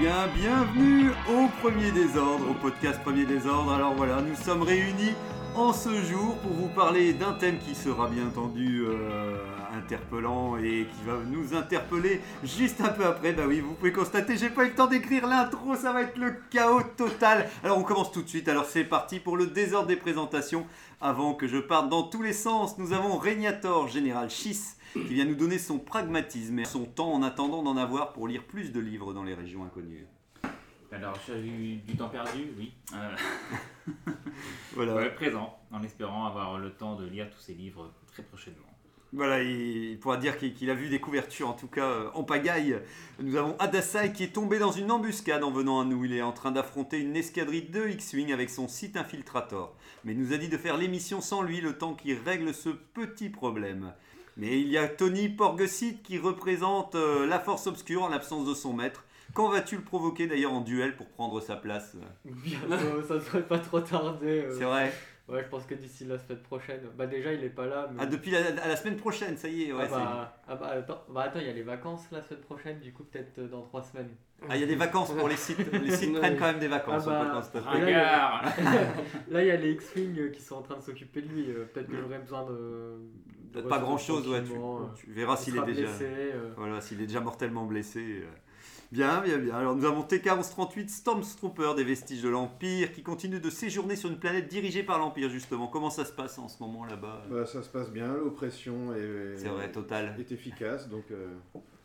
Bien, bienvenue au Premier Désordre, au podcast Premier Désordre. Alors voilà, nous sommes réunis en ce jour pour vous parler d'un thème qui sera bien entendu euh, interpellant et qui va nous interpeller juste un peu après. Bah oui, vous pouvez constater, j'ai pas eu le temps d'écrire l'intro, ça va être le chaos total. Alors on commence tout de suite, alors c'est parti pour le désordre des présentations. Avant que je parte dans tous les sens, nous avons Régnator, général Schiss, qui vient nous donner son pragmatisme et son temps en attendant d'en avoir pour lire plus de livres dans les régions inconnues. Alors, j'ai eu du temps perdu, oui. Euh, Voilà. ouais, présent, en espérant avoir le temps de lire tous ces livres très prochainement. Voilà, il pourra dire qu'il qu'il a vu des couvertures, en tout cas euh, en pagaille. Nous avons Adasai qui est tombé dans une embuscade en venant à nous. Il est en train d'affronter une escadrille de X-Wing avec son site infiltrator. Mais il nous a dit de faire l'émission sans lui le temps qu'il règle ce petit problème. Mais il y a Tony Porgesit qui représente euh, la force obscure en l'absence de son maître. Quand vas-tu le provoquer d'ailleurs en duel pour prendre sa place? Bientôt, ça devrait pas trop tarder. euh. C'est vrai? Ouais, je pense que d'ici la semaine prochaine. Bah, déjà, il est pas là. Mais... Ah, depuis la, à la semaine prochaine, ça y est. Ouais, ah, bah, ah bah, attends, bah attends, il y a les vacances la semaine prochaine, du coup, peut-être euh, dans trois semaines. c'est- Ah, il y a des vacances pour les sites. Les sites prennent quand même des vacances. Ah on bah, constater. Ah, là, il y a- Ringard Là, il y a les X-Wing euh, qui sont en train de s'occuper de lui. euh, peut-être que j'aurais besoin de. Peut-être pas grand chose, ouais. Tu, euh. verras Il s'il est déjà. blessé, euh. Voilà, s'il est déjà mortellement blessé. euh. Bien, bien, bien. Alors nous avons TK-1138 Stormtrooper des vestiges de l'Empire qui continue de séjourner sur une planète dirigée par l'Empire justement. Comment ça se passe en ce moment là-bas Bah, ça se passe bien, l'oppression est, vrai, total. est efficace, donc euh,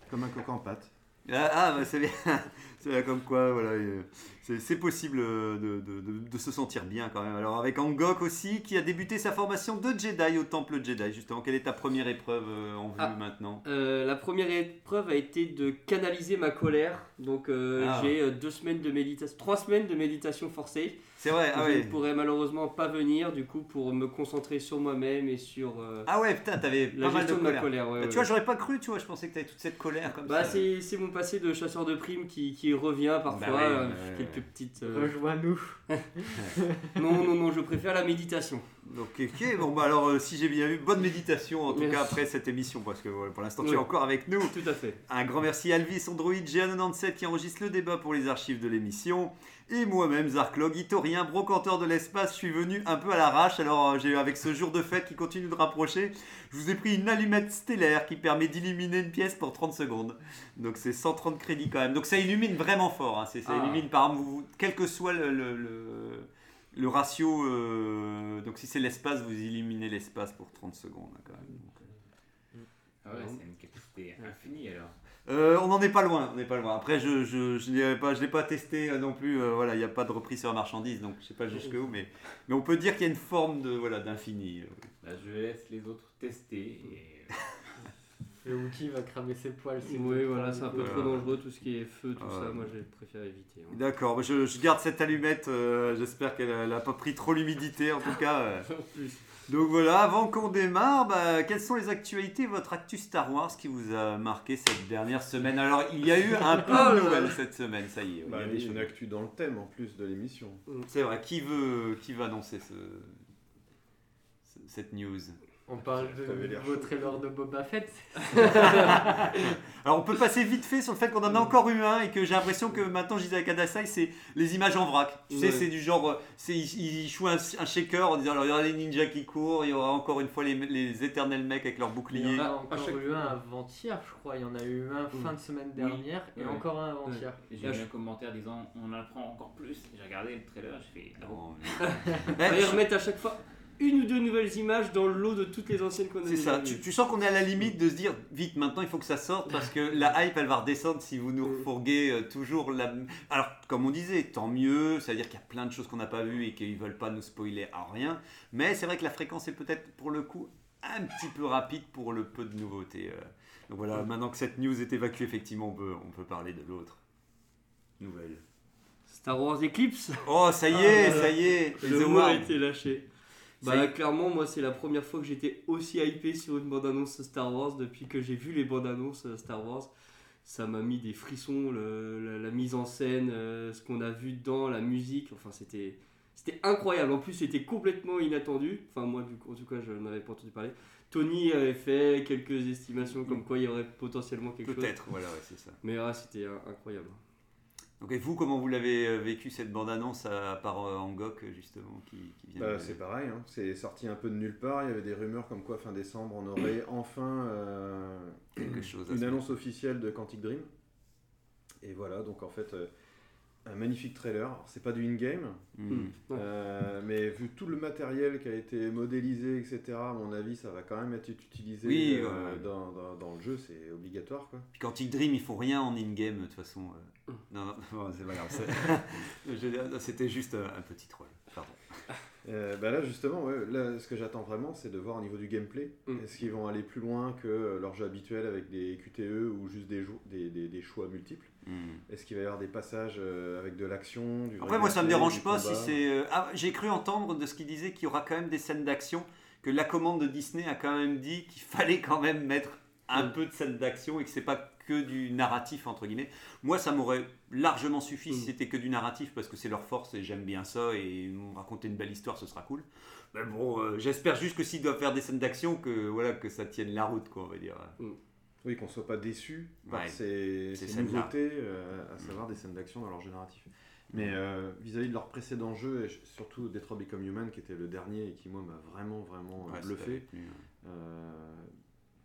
comme un coq en pâte. Ah, ah, bah, c'est bien. c'est bien comme quoi, voilà. euh, C'est possible euh, de, de- de- de se sentir bien quand même. Alors avec Angok aussi qui a débuté sa formation de Jedi au Temple Jedi justement. Quelle est ta première épreuve euh, en vue Ah. maintenant? Euh, la première épreuve a été de canaliser ma colère. Donc euh, Ah. j'ai deux semaines de méditation, trois semaines de méditation forcée. C'est vrai, ah je ouais. ne pourrais malheureusement pas venir du coup pour me concentrer sur moi-même et sur euh, Ah ouais, putain, t'avais la pas mal de de, ma colère. colère. ouais, Bah, ouais. Tu vois, j'aurais pas cru, tu vois, je pensais que t'avais toute cette colère comme Bah ça. c'est c'est mon passé de chasseur de primes qui, qui revient parfois, Bah ouais, euh, quelques petites... euh, Rejoins-nous. non, non, non, je préfère la méditation. Donc, ok, bon, bah alors, euh, si j'ai bien vu, bonne méditation en tout Merci. cas après cette émission, parce que pour l'instant tu es encore avec nous. Tout à fait. Un grand merci à Alvis Android GA97 qui enregistre le débat pour les archives de l'émission. Et moi-même, Zarklog, Itorien, brocanteur de l'espace, je suis venu un peu à l'arrache. Alors, euh, j'ai avec ce jour de fête qui continue de rapprocher, je vous ai pris une allumette stellaire qui permet d'illuminer une pièce pour 30 secondes. Donc, c'est 130 crédits quand même. Donc, ça illumine vraiment fort. hein. Ça Ah. illumine, par exemple, vous- quel que soit le, le- le- le ratio. euh, donc, si c'est l'espace, vous illuminez l'espace pour 30 secondes hein, quand même. Donc, euh, Ah ouais, c'est une capacité infinie alors. euh, on n'en est pas loin, on n'est pas loin. Après, je je, je l'ai pas, je l'ai pas testé non plus. euh, voilà, il n'y a pas de reprise sur la marchandise, donc je sais pas jusqu'où, mais mais on peut dire qu'il y a une forme de voilà d'infini. Bah, je laisse les autres tester. Et... Le Wookie va cramer ses poils. si Oui, vous voilà, c'est un peu trop dangereux tout ce qui est feu, tout Ah ouais. ça. Moi, je préfère éviter. hein. D'accord, bah, je, je garde cette allumette. euh, J'espère qu'elle n'a pas pris trop l'humidité en tout cas. euh. Donc voilà, avant qu'on démarre, bah, quelles sont les actualités, votre actu Star Wars qui vous a marqué cette dernière semaine? Alors, il y a eu un peu de nouvelles cette semaine, ça y est. Bah, il y a des une actu dans le thème en plus de l'émission. C'est vrai, qui veut, qui veut annoncer ce, ce- cette news? On parle de nouveau trailer de Boba Fett. Alors on peut passer vite fait sur le fait qu'on en a encore eu un et que j'ai l'impression que maintenant je disais avec Adasai c'est les images en vrac. Tu sais Ouais. c'est du genre euh, c'est il, il joue un, un shaker en disant alors il y aura les ninjas qui courent, il y aura encore une fois les, les éternels mecs avec leurs Il y boucliers. en a encore chaque- eu un avant-hier, je crois. Il y en a eu un fin de semaine dernière et Ouais. encore un avant-hier. Et J'ai je- un commentaire disant on en apprend encore plus. J'ai regardé le trailer, j'ai fait ah bon. Y remettre à chaque fois une ou deux nouvelles images dans le lot de toutes les anciennes qu'on a C'est ça, tu, tu sens qu'on est à la limite de se dire vite maintenant il faut que ça sorte parce que la hype elle va redescendre si vous nous refourguez euh, toujours la. Alors comme on disait, tant mieux, c'est-à-dire qu'il y a plein de choses qu'on n'a pas vues et qu'ils veulent pas nous spoiler à rien, mais c'est vrai que la fréquence est peut-être pour le coup un petit peu rapide pour le peu de nouveautés. euh. Donc voilà, maintenant que cette news est évacuée, effectivement on peut, on peut parler de l'autre nouvelle. Star Wars Eclipse? Oh, ça y est, Ah, ça y est. Le mot a été lâché. Bah clairement moi c'est la première fois que j'étais aussi hypé sur une bande-annonce Star Wars depuis que j'ai vu les bandes-annonces euh, Star Wars. Ça m'a mis des frissons, le- la, la mise en scène, euh, ce qu'on a vu dans la musique, enfin c'était c'était incroyable. En plus c'était complètement inattendu. Enfin moi du coup, en tout cas je n'avais pas entendu parler. Tony avait fait quelques estimations comme quoi il y aurait potentiellement quelque chose. Peut-être, voilà, ouais, c'est ça. Mais ah, c'était euh, incroyable. Donc, et vous, comment vous l'avez euh, vécu cette bande-annonce à, part euh, Angok, justement, qui, qui vient Bah, de- c'est pareil, hein. c'est sorti un peu de nulle part. Il y avait des rumeurs comme quoi fin décembre on aurait enfin euh, quelque chose. une ce- annonce officielle de Quantic Dream. Et voilà, donc en fait, un magnifique trailer. Alors, C'est pas du in-game, Hmm. Ouais. euh, mais vu tout le matériel qui a été modélisé, etc., à mon avis, ça va quand même être utilisé Oui, euh, ouais. Dans, dans- dans le jeu, c'est obligatoire. Quoi. Puis Quantic Dream, ils font rien en in-game, de toute façon. euh. Hum. Non, non, non, c'est pas grave. C'était juste un petit troll. Pardon. Euh, bah là justement, ouais, là, ce que j'attends vraiment, c'est de voir au niveau du gameplay, Mm. est-ce qu'ils vont aller plus loin que leur jeu habituel avec des QTE ou juste des, jou- des, des- des choix multiples? Hmm. Est-ce qu'il va y avoir des passages euh, avec de l'action Après, moi, ça me dérange pas si c'est. euh, Ah, j'ai cru entendre de ce qu'il disait qu'il y aura quand même des scènes d'action, que la commande de Disney a quand même dit qu'il fallait quand même mettre un Mm. peu de scènes d'action et que c'est pas que du narratif, entre guillemets. Moi, ça m'aurait largement suffi si Mm. c'était que du narratif parce que c'est leur force et j'aime bien ça et raconter une belle histoire, ce sera cool. Mais bon, euh, j'espère juste que s'ils doivent faire des scènes d'action, que, voilà, que ça tienne la route, quoi, on va dire. Oui, qu'on soit pas déçu par Ouais, ces, ces ces scènes-là. nouveautés, euh, à savoir des scènes d'action dans leur jeu narratif. Mais euh, vis-à-vis de leur précédent jeu, et surtout Detroit Become Human, qui était le dernier et qui, moi, m'a vraiment, vraiment euh, Ouais, bluffé, euh,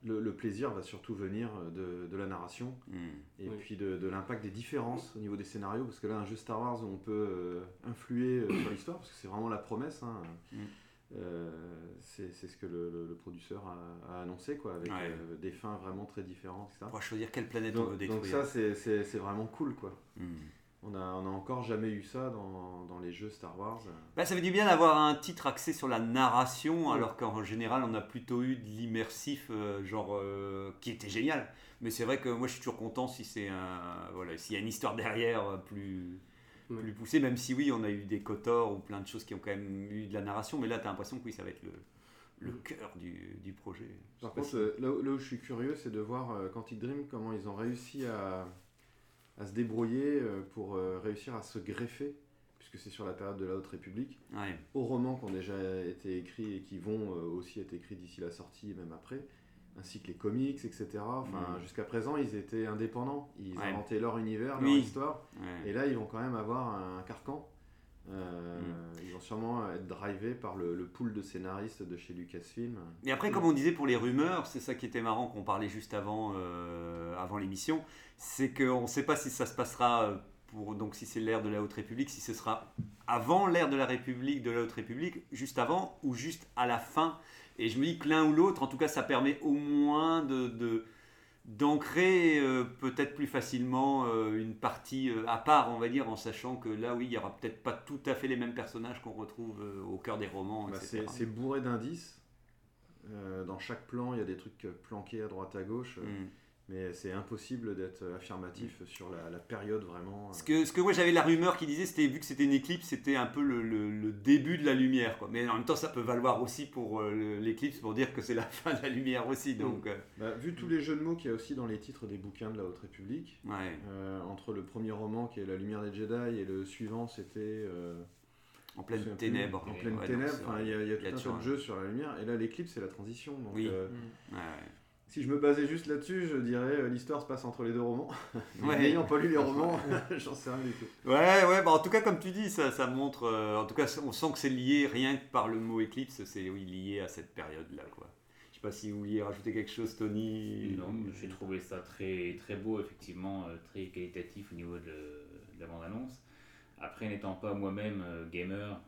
le, le plaisir va surtout venir de, de la narration hmm. et Oui. puis de, de l'impact des différences au niveau des scénarios. Parce que là, un jeu Star Wars où on peut euh, influer sur l'histoire, parce que c'est vraiment la promesse. hein, Mm. C'est c'est ce que le, le- le producteur a, a annoncé, quoi, avec Ouais. euh, des fins vraiment très différentes, etc. On pourra choisir quelle planète on veut détruire. donc ça, c'est- vraiment cool, quoi. Hmm. On a, on a encore jamais eu ça dans, dans les jeux Star Wars. Bah, ça fait du bien d'avoir un titre axé sur la narration, alors qu'en général, on a plutôt eu de l'immersif, euh, genre, euh, qui était génial. Mais c'est vrai que moi, je suis toujours content si c'est un, voilà, s'il y a une histoire derrière euh, plus, Ouais. plus même si oui, on a eu des Kotor ou plein de choses qui ont quand même eu de la narration, mais là, tu as l'impression que oui, ça va être le, le cœur du, du projet. Je Par contre, si- là, où- là où je suis curieux, c'est de voir euh, Quantic Dream comment ils ont réussi à, à se débrouiller euh, pour euh, réussir à se greffer, puisque c'est sur la période de la Haute République, Ouais. aux romans qui ont déjà été écrits et qui vont euh, aussi être écrits d'ici la sortie et même après, ainsi que les comics, etc. Enfin, jusqu'à présent, ils étaient indépendants, ils Ouais. inventaient leur univers, Oui. leur histoire, Ouais. et là, ils vont quand même avoir un carcan. Euh, Mm. Ils vont sûrement être drivés par le, le pool de scénaristes de chez Lucasfilm. Et après, comme on disait pour les rumeurs, c'est ça qui était marrant qu'on parlait juste avant, euh, avant l'émission, c'est qu'on ne sait pas si ça se passera euh, pour donc si c'est l'ère de la Haute République, si ce sera avant l'ère de la République, de la Haute République, juste avant ou juste à la fin. Et je me dis que l'un ou l'autre, en tout cas, ça permet au moins de, d'ancrer euh, peut-être plus facilement euh, une partie euh, à part, on va dire, en sachant que là, oui, il y aura peut-être pas tout à fait les mêmes personnages qu'on retrouve au cœur des romans, Bah, c'est bourré d'indices. Dans chaque plan, il y a des trucs planqués à droite à gauche, Mm. Mais c'est impossible d'être affirmatif sur la, la période vraiment. euh. Ce que, ce que moi j'avais la rumeur qui disait, c'était vu que c'était une éclipse, c'était un peu le, le- le début de la lumière. Quoi. Mais en même temps, ça peut valoir aussi pour euh, l'éclipse pour dire que c'est la fin de la lumière aussi. Donc, euh, Bah, vu tous les jeux de mots qu'il y a aussi dans les titres des bouquins de la Haute République, ouais. euh, entre le premier roman qui est La lumière des Jedi et le suivant c'était. euh, en pleine ténèbres. En pleine ténèbres, il y a, tout un tas de jeux sur la lumière, et là l'éclipse c'est la transition. Donc, Oui. euh, Ouais, ouais. Si je me basais juste là-dessus, je dirais euh, l'histoire se passe entre les deux romans. Mais Ouais. n'ayant pas lu les romans, j'en sais rien du tout. Ouais, ouais, bah en tout cas, comme tu dis, ça, ça montre. euh, en tout cas, on sent que c'est lié rien que par le mot éclipse, c'est oui, lié à cette période-là. quoi. Je sais pas si vous vouliez rajouter quelque chose, Tony. Non, j'ai trouvé ça très, très beau, effectivement, euh, très qualitatif au niveau de, de la bande-annonce. Après, n'étant pas moi-même gamer,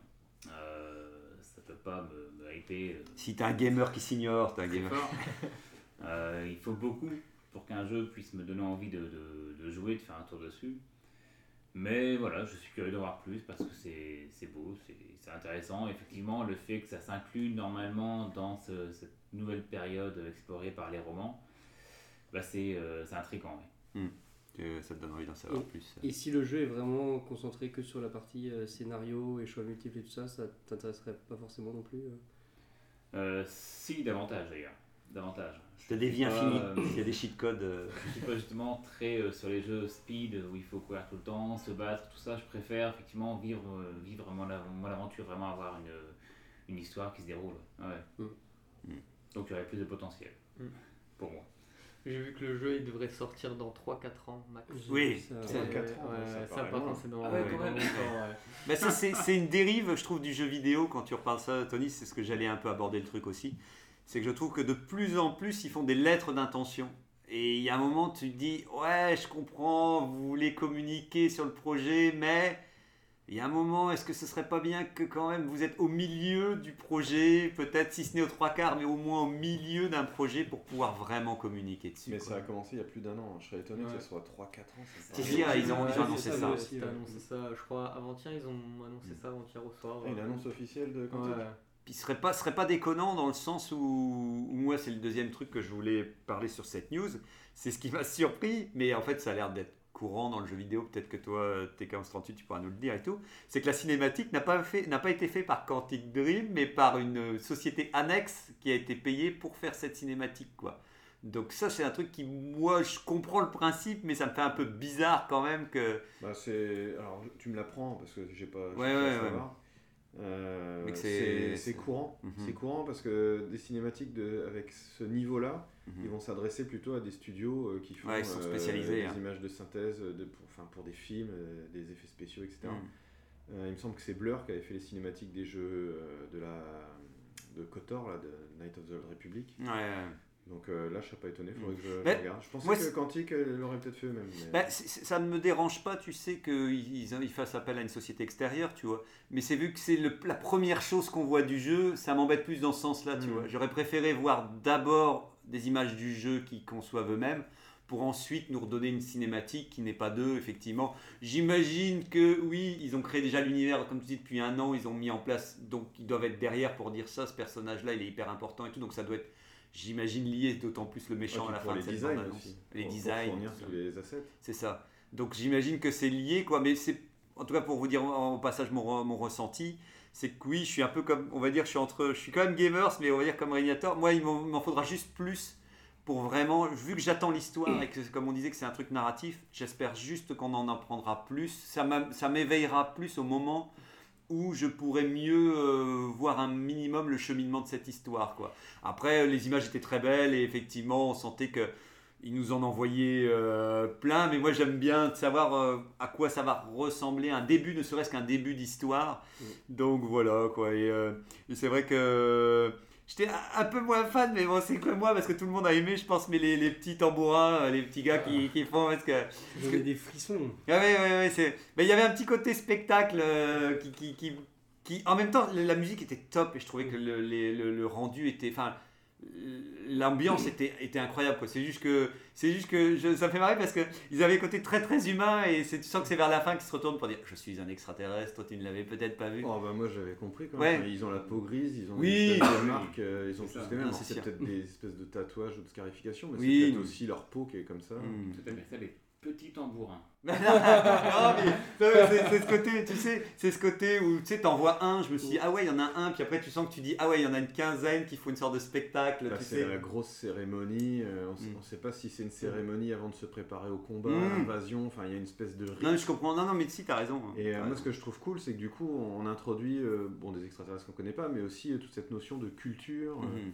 euh, ça peut pas me, me hyper. Si t'es un gamer qui s'ignore, t'es un gamer. Euh, il faut beaucoup pour qu'un jeu puisse me donner envie de, de- de jouer, de faire un tour dessus. Mais voilà, je suis curieux d'en voir plus parce que c'est c'est beau, c'est c'est intéressant. Effectivement, le fait que ça s'inclue normalement dans ce- cette nouvelle période explorée par les romans, bah c'est euh, c'est intriguant. oui. euh, ça te donne envie d'en savoir plus. Et si le jeu est vraiment concentré que sur la partie euh, scénario et choix multiples et tout ça, ça t'intéresserait pas forcément non plus euh? Euh, si, davantage d'ailleurs. Davantage. C'est des vies infinies. euh, Il y a des cheat codes. euh, Je suis pas justement très euh, sur les jeux speed où il faut courir tout le temps, se battre, tout ça. Je préfère effectivement vivre, euh, vivre vraiment la- moi, l'aventure, vraiment avoir une, une histoire qui se déroule. Ouais. Mm. Mm. Donc il y aurait plus de potentiel Mm. pour moi. J'ai vu que le jeu il devrait sortir dans 3-4 ans max. Oui, Ça, c'est- ouais. 4 ans, Ouais, ça par contre c'est dans, Ah ouais, dans quand même. longtemps, ouais. Ça, c'est c'est une dérive, je trouve, du jeu vidéo. Quand tu reparles ça, Tony, c'est ce que j'allais un peu aborder le truc aussi. C'est que je trouve que de plus en plus, ils font des lettres d'intention. Et il y a un moment, tu te dis, ouais, je comprends, vous voulez communiquer sur le projet, mais il y a un moment, est-ce que ce serait pas bien que quand même vous êtes au milieu du projet, peut-être si ce n'est aux trois quarts, mais au moins au milieu d'un projet pour pouvoir vraiment communiquer dessus. Mais quoi. ça a commencé il y a plus d'un an. Je serais étonné Ouais. que ce soit 3-4 ans. ça C'est dire, ils ont- Ouais, ils ont annoncé ça. ouais, aussi, Ils ont ouais. annoncé ça, je crois, avant-hier, ils ont annoncé ça avant-hier au soir. Ah, Une ouais. annonce officielle de Ouais. Puis ce serait pas, serait pas déconnant dans le sens où, où moi c'est le deuxième truc que je voulais parler sur cette news. C'est ce qui m'a surpris, mais en fait ça a l'air d'être courant dans le jeu vidéo. Peut-être que toi, TK1138, tu pourras nous le dire et tout. C'est que la cinématique n'a pas fait, n'a pas été fait par Quantic Dream, mais par une société annexe qui a été payée pour faire cette cinématique, quoi. Donc ça c'est un truc qui, moi, je comprends le principe, mais ça me fait un peu bizarre quand même que. Bah, c'est... Alors, tu me l'apprends parce que j'ai pas. Ouais, ouais, savoir. Euh, c'est, courant. Mhm. C'est courant parce que des cinématiques de, avec ce niveau-là, Mhm. ils vont s'adresser plutôt à des studios euh, qui font Ouais, sont euh, spécialisés, des hein. images de synthèse de, pour, pour des films, des effets spéciaux, etc. Mhm. Il me semble que c'est Blur qui avait fait les cinématiques des jeux de la de KOTOR, là, de Night of the Old Republic. Ouais, ouais. Donc euh, là, je serais pas étonné, il faudrait que je, je Mais regarde. Je pensais moi, que euh, l'aurait peut-être fait eux-mêmes. mais- Bah, ça ne me dérange pas, tu sais, qu'ils ils, fassent appel à une société extérieure, tu vois. Mais c'est vu que c'est la première chose qu'on voit du jeu, ça m'embête plus dans ce sens-là, tu Mm. vois. J'aurais préféré voir d'abord des images du jeu qu'ils conçoivent eux-mêmes pour ensuite nous redonner une cinématique qui n'est pas d'eux, effectivement. J'imagine que oui, ils ont créé déjà l'univers, comme tu dis, depuis un an, ils ont mis en place, donc ils doivent être derrière pour dire ça, ce personnage-là, il est hyper important et tout, donc ça doit être, j'imagine, lié d'autant plus le méchant puis à la pour fin de cette aussi. Les Pour- pour designs. fournir tous les assets. C'est ça. Donc j'imagine que c'est lié, quoi. Mais c'est, en tout cas, pour vous dire en passage mon, mon ressenti, c'est que oui, je suis un peu comme, on va dire, je suis entre, je suis quand même gamers, mais on va dire comme Régnator. Moi, il m'en faudra juste plus pour vraiment, vu que j'attends l'histoire et que, comme on disait, que c'est un truc narratif, j'espère juste qu'on en apprendra plus. Ça m'éveillera plus au moment où je pourrais mieux euh, voir un minimum le cheminement de cette histoire, quoi. Après, les images étaient très belles et effectivement, on sentait que ils nous en envoyaient euh, plein, mais moi j'aime bien savoir euh, à quoi ça va ressembler, un début, ne serait-ce qu'un début d'histoire. Donc voilà quoi. Et, euh, et c'est vrai que j'étais un- peu moins fan, mais bon, c'est que moi parce que tout le monde a aimé, je pense, mais les, les petits tambourins, euh, les petits gars qui, qui font. Parce que, J'avais des frissons. ah ouais, ouais, ouais. Mais il y avait un petit côté spectacle euh, qui, qui, qui, qui- En même temps, la musique était top et je trouvais que le, les- le, le rendu était. Enfin, l'ambiance était, était incroyable. quoi. C'est juste que. C'est juste que je- ça me fait marrer parce qu'ils avaient un côté très très humain et c'est- tu sens que c'est vers la fin qu'ils se retournent pour dire Je suis un extraterrestre, toi tu ne l'avais peut-être pas vu. Oh bah moi j'avais compris quand Ouais. même. Ils ont la peau grise, ils ont Oui. des marques, euh, ils ont C'est tous les mêmes. C'est peut-être des espèces de tatouages ou de scarifications, mais Oui. c'est peut-être aussi leur peau qui est comme ça. Hmm. Tout non, mais c'est ce côté, tu sais, c'est ce côté où tu sais, t'en vois un, je me suis dit, ah ouais, il y en a un, puis après tu sens que tu dis, ah ouais, il y en a une quinzaine qui font une sorte de spectacle, tu c'est la grosse cérémonie. euh, on, Mm. on sait pas si c'est une cérémonie avant de se préparer au combat, Mm. à l'invasion. Enfin, il y a une espèce de rite. Non, mais je comprends, non, non, mais si, t'as raison. hein. Et euh, moi, raison. ce que je trouve cool, c'est que du coup, on introduit euh, bon, des extraterrestres qu'on connaît pas, mais aussi euh, toute cette notion de culture. euh, Mhm.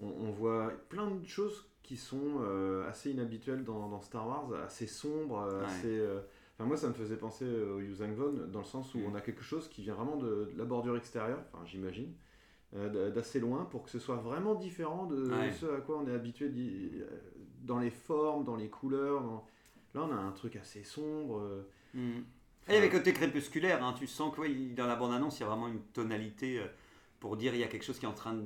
On, on voit plein de choses qui sont euh, assez inhabituelles dans, dans Star Wars, assez sombres, euh, Ouais. assez. euh, Enfin, moi, ça me faisait penser au Yuzangvon, dans le sens où Mm. on a quelque chose qui vient vraiment de, de la bordure extérieure, enfin, j'imagine, euh, d'assez loin, pour que ce soit vraiment différent de Ouais. ce à quoi on est habitué dans les formes, dans les couleurs. dans- Là, on a un truc assez sombre. Mhm. Et avait côté crépusculaire, hein, tu sens que ouais, dans la bande-annonce, il y a vraiment une tonalité pour dire il y a quelque chose qui est en train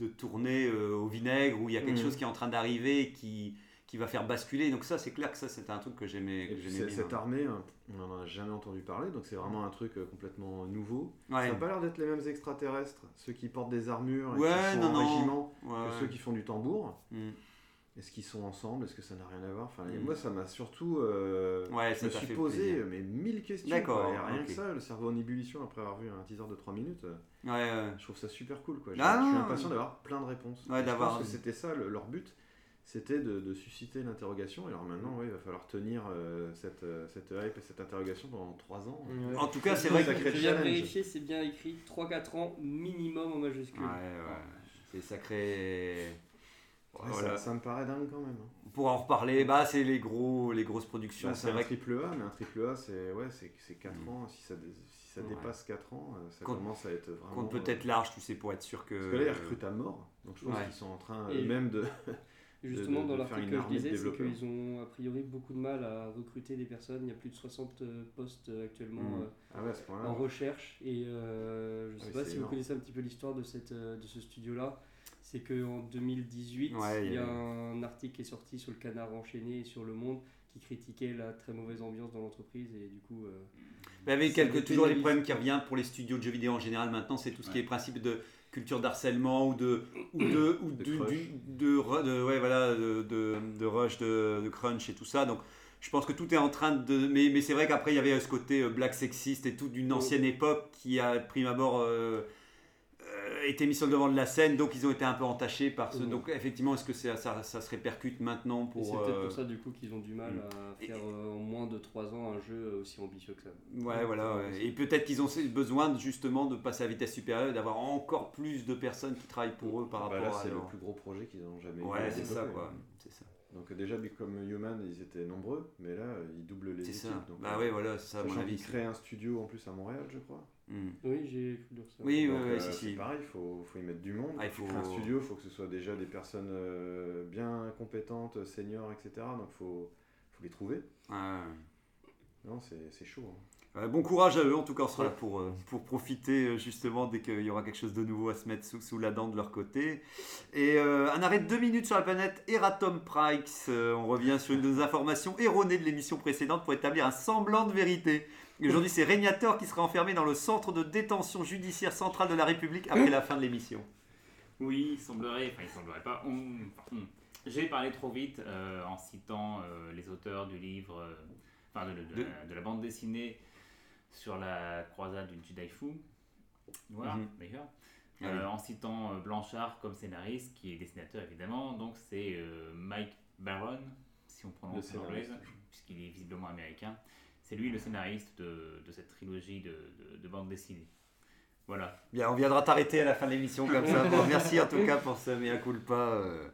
de, tourner euh, au vinaigre, ou il y a quelque Mhm. chose qui est en train d'arriver qui, qui va faire basculer. Donc ça, c'est clair que ça, c'était un truc que j'aimais bien. cette armée, hein, on n'en a jamais entendu parler, donc c'est vraiment un truc euh, complètement nouveau. Ouais. Ça n'a pas l'air d'être les mêmes extraterrestres, ceux qui portent des armures et Ouais, qui sont non, en non. régiment, Ouais, que ceux qui font du tambour. Mhm. Est-ce qu'ils sont ensemble? Est-ce que ça n'a rien à voir? Enfin, et Mm. Moi, ça m'a surtout. euh, Ouais, je me suis posé plaisir. mais mille questions. D'accord, quoi. Et rien que ça, le cerveau en ébullition après avoir vu un teaser de 3 minutes. euh, Ouais, ouais. Je trouve ça super cool. Quoi. Je, Ah, je suis impatient d'avoir plein de réponses. Ouais, je pense que c'était ça le- leur but. C'était de, de susciter l'interrogation. Et alors maintenant, ouais, il va falloir tenir euh, cette, euh, cette hype et cette interrogation pendant 3 ans. Ouais. En tout cas, c'est vrai que challenge. vérifier, c'est bien écrit 3-4 ans minimum en majuscule. Ouais, ouais. C'est sacré. Ouais, Voilà. ça, ça me paraît dingue quand même. hein. On pourra en reparler. Bah, c'est les gros, les grosses productions. Bah, c'est un vrai que triple A, mais un triple A, c'est ouais, c'est c'est 4 Mm. ans. Si ça, si ça Ouais. dépasse 4 ans, euh, ça Compte- commence à être vraiment. compte peut-être euh, large, tu sais, pour être sûr que. Parce que là, ils recrutent à mort. Donc je pense Ouais. qu'ils sont en train même de. Justement, de- dans de faire l'article que je disais, c'est qu'ils ont a priori beaucoup de mal à recruter des personnes. Il y a plus de 60 euh, postes actuellement Mm. Ah ouais, en recherche. Et euh, je ne sais Oui, pas si vous connaissez un petit peu l'histoire de, cette, de ce studio-là. C'est qu'en 2018, Ouais, il y a un article qui est sorti sur le canard enchaîné et sur Le Monde qui critiquait la très mauvaise ambiance dans l'entreprise. Et du coup, euh, Il y avait Ça quelques, toujours les problèmes qui reviennent pour les studios de jeux vidéo en général. Maintenant, c'est tout ce qui est principe de culture d'harcèlement ou de ou de ou De du- de, ouais voilà de, rush de, crunch et tout ça. Donc je pense que tout est en train de mais, mais c'est vrai qu'après il y avait ce côté euh, black sexiste et tout d'une ancienne époque qui a prime abord euh, euh, été mis sur le devant de la scène. Donc ils ont été un peu entachés par ce. Mhm. Donc effectivement, est-ce que c'est- ça, ça se répercute maintenant et c'est pour peut-être euh, pour ça du coup qu'ils ont du mal mm. à faire euh, en moins de 3 ans un jeu aussi ambitieux que ça. Ouais, voilà. ouais. Et peut-être qu'ils ont besoin justement de passer à vitesse supérieure et d'avoir encore plus de personnes qui travaillent pour eux par Bah, rapport là, à. c'est le leur- plus gros projet qu'ils ont jamais Ouais, c'est ça quoi. hein. C'est ça. Donc euh, déjà, Become Human, ils étaient nombreux, mais là, euh, ils doublent les C'est équipes. ça. Donc, Bah euh, ouais, voilà, c'est ça à mon avis. qu'ils créent un studio en plus à Montréal, je crois. Hmm. Oui, j'ai cru ça. Oui, Donc, ouais, ouais, euh, si, c'est si. pareil, il faut, faut y mettre du monde. Ah, il faut- un studio, il faut que ce soit déjà des personnes euh, bien compétentes, seniors, etc. Donc il faut, faut les trouver. Ouais. Non, c'est c'est chaud. hein. Euh, bon courage à eux, en tout cas, on sera là pour, euh, pour profiter justement dès qu'il y aura quelque chose de nouveau à se mettre sous, sous la dent de leur côté. Et euh, un arrêt de deux minutes sur la planète Eratom Price. Euh, on revient sur une des informations erronées de l'émission précédente pour établir un semblant de vérité. Aujourd'hui, c'est Régnator qui sera enfermé dans le centre de détention judiciaire central de la République après la fin de l'émission. Oui, il semblerait, enfin il semblerait pas, on- enfin, on- j'ai parlé trop vite euh, en citant euh, les auteurs du livre, euh, enfin de, de De- la, de la bande dessinée sur la croisade d'une Jedi fou, noir d'ailleurs, Ah Euh, oui. en citant euh, Blanchard comme scénariste, qui est dessinateur évidemment, donc c'est euh, Mike Baron, si on Le prononce en anglais, scénariste. puisqu'il est visiblement américain. C'est lui le scénariste de, cette trilogie de, de, de bande dessinée. Voilà. Bien, on viendra t'arrêter à la fin de l'émission comme ça. Merci en tout cas pour ce mea culpa. euh.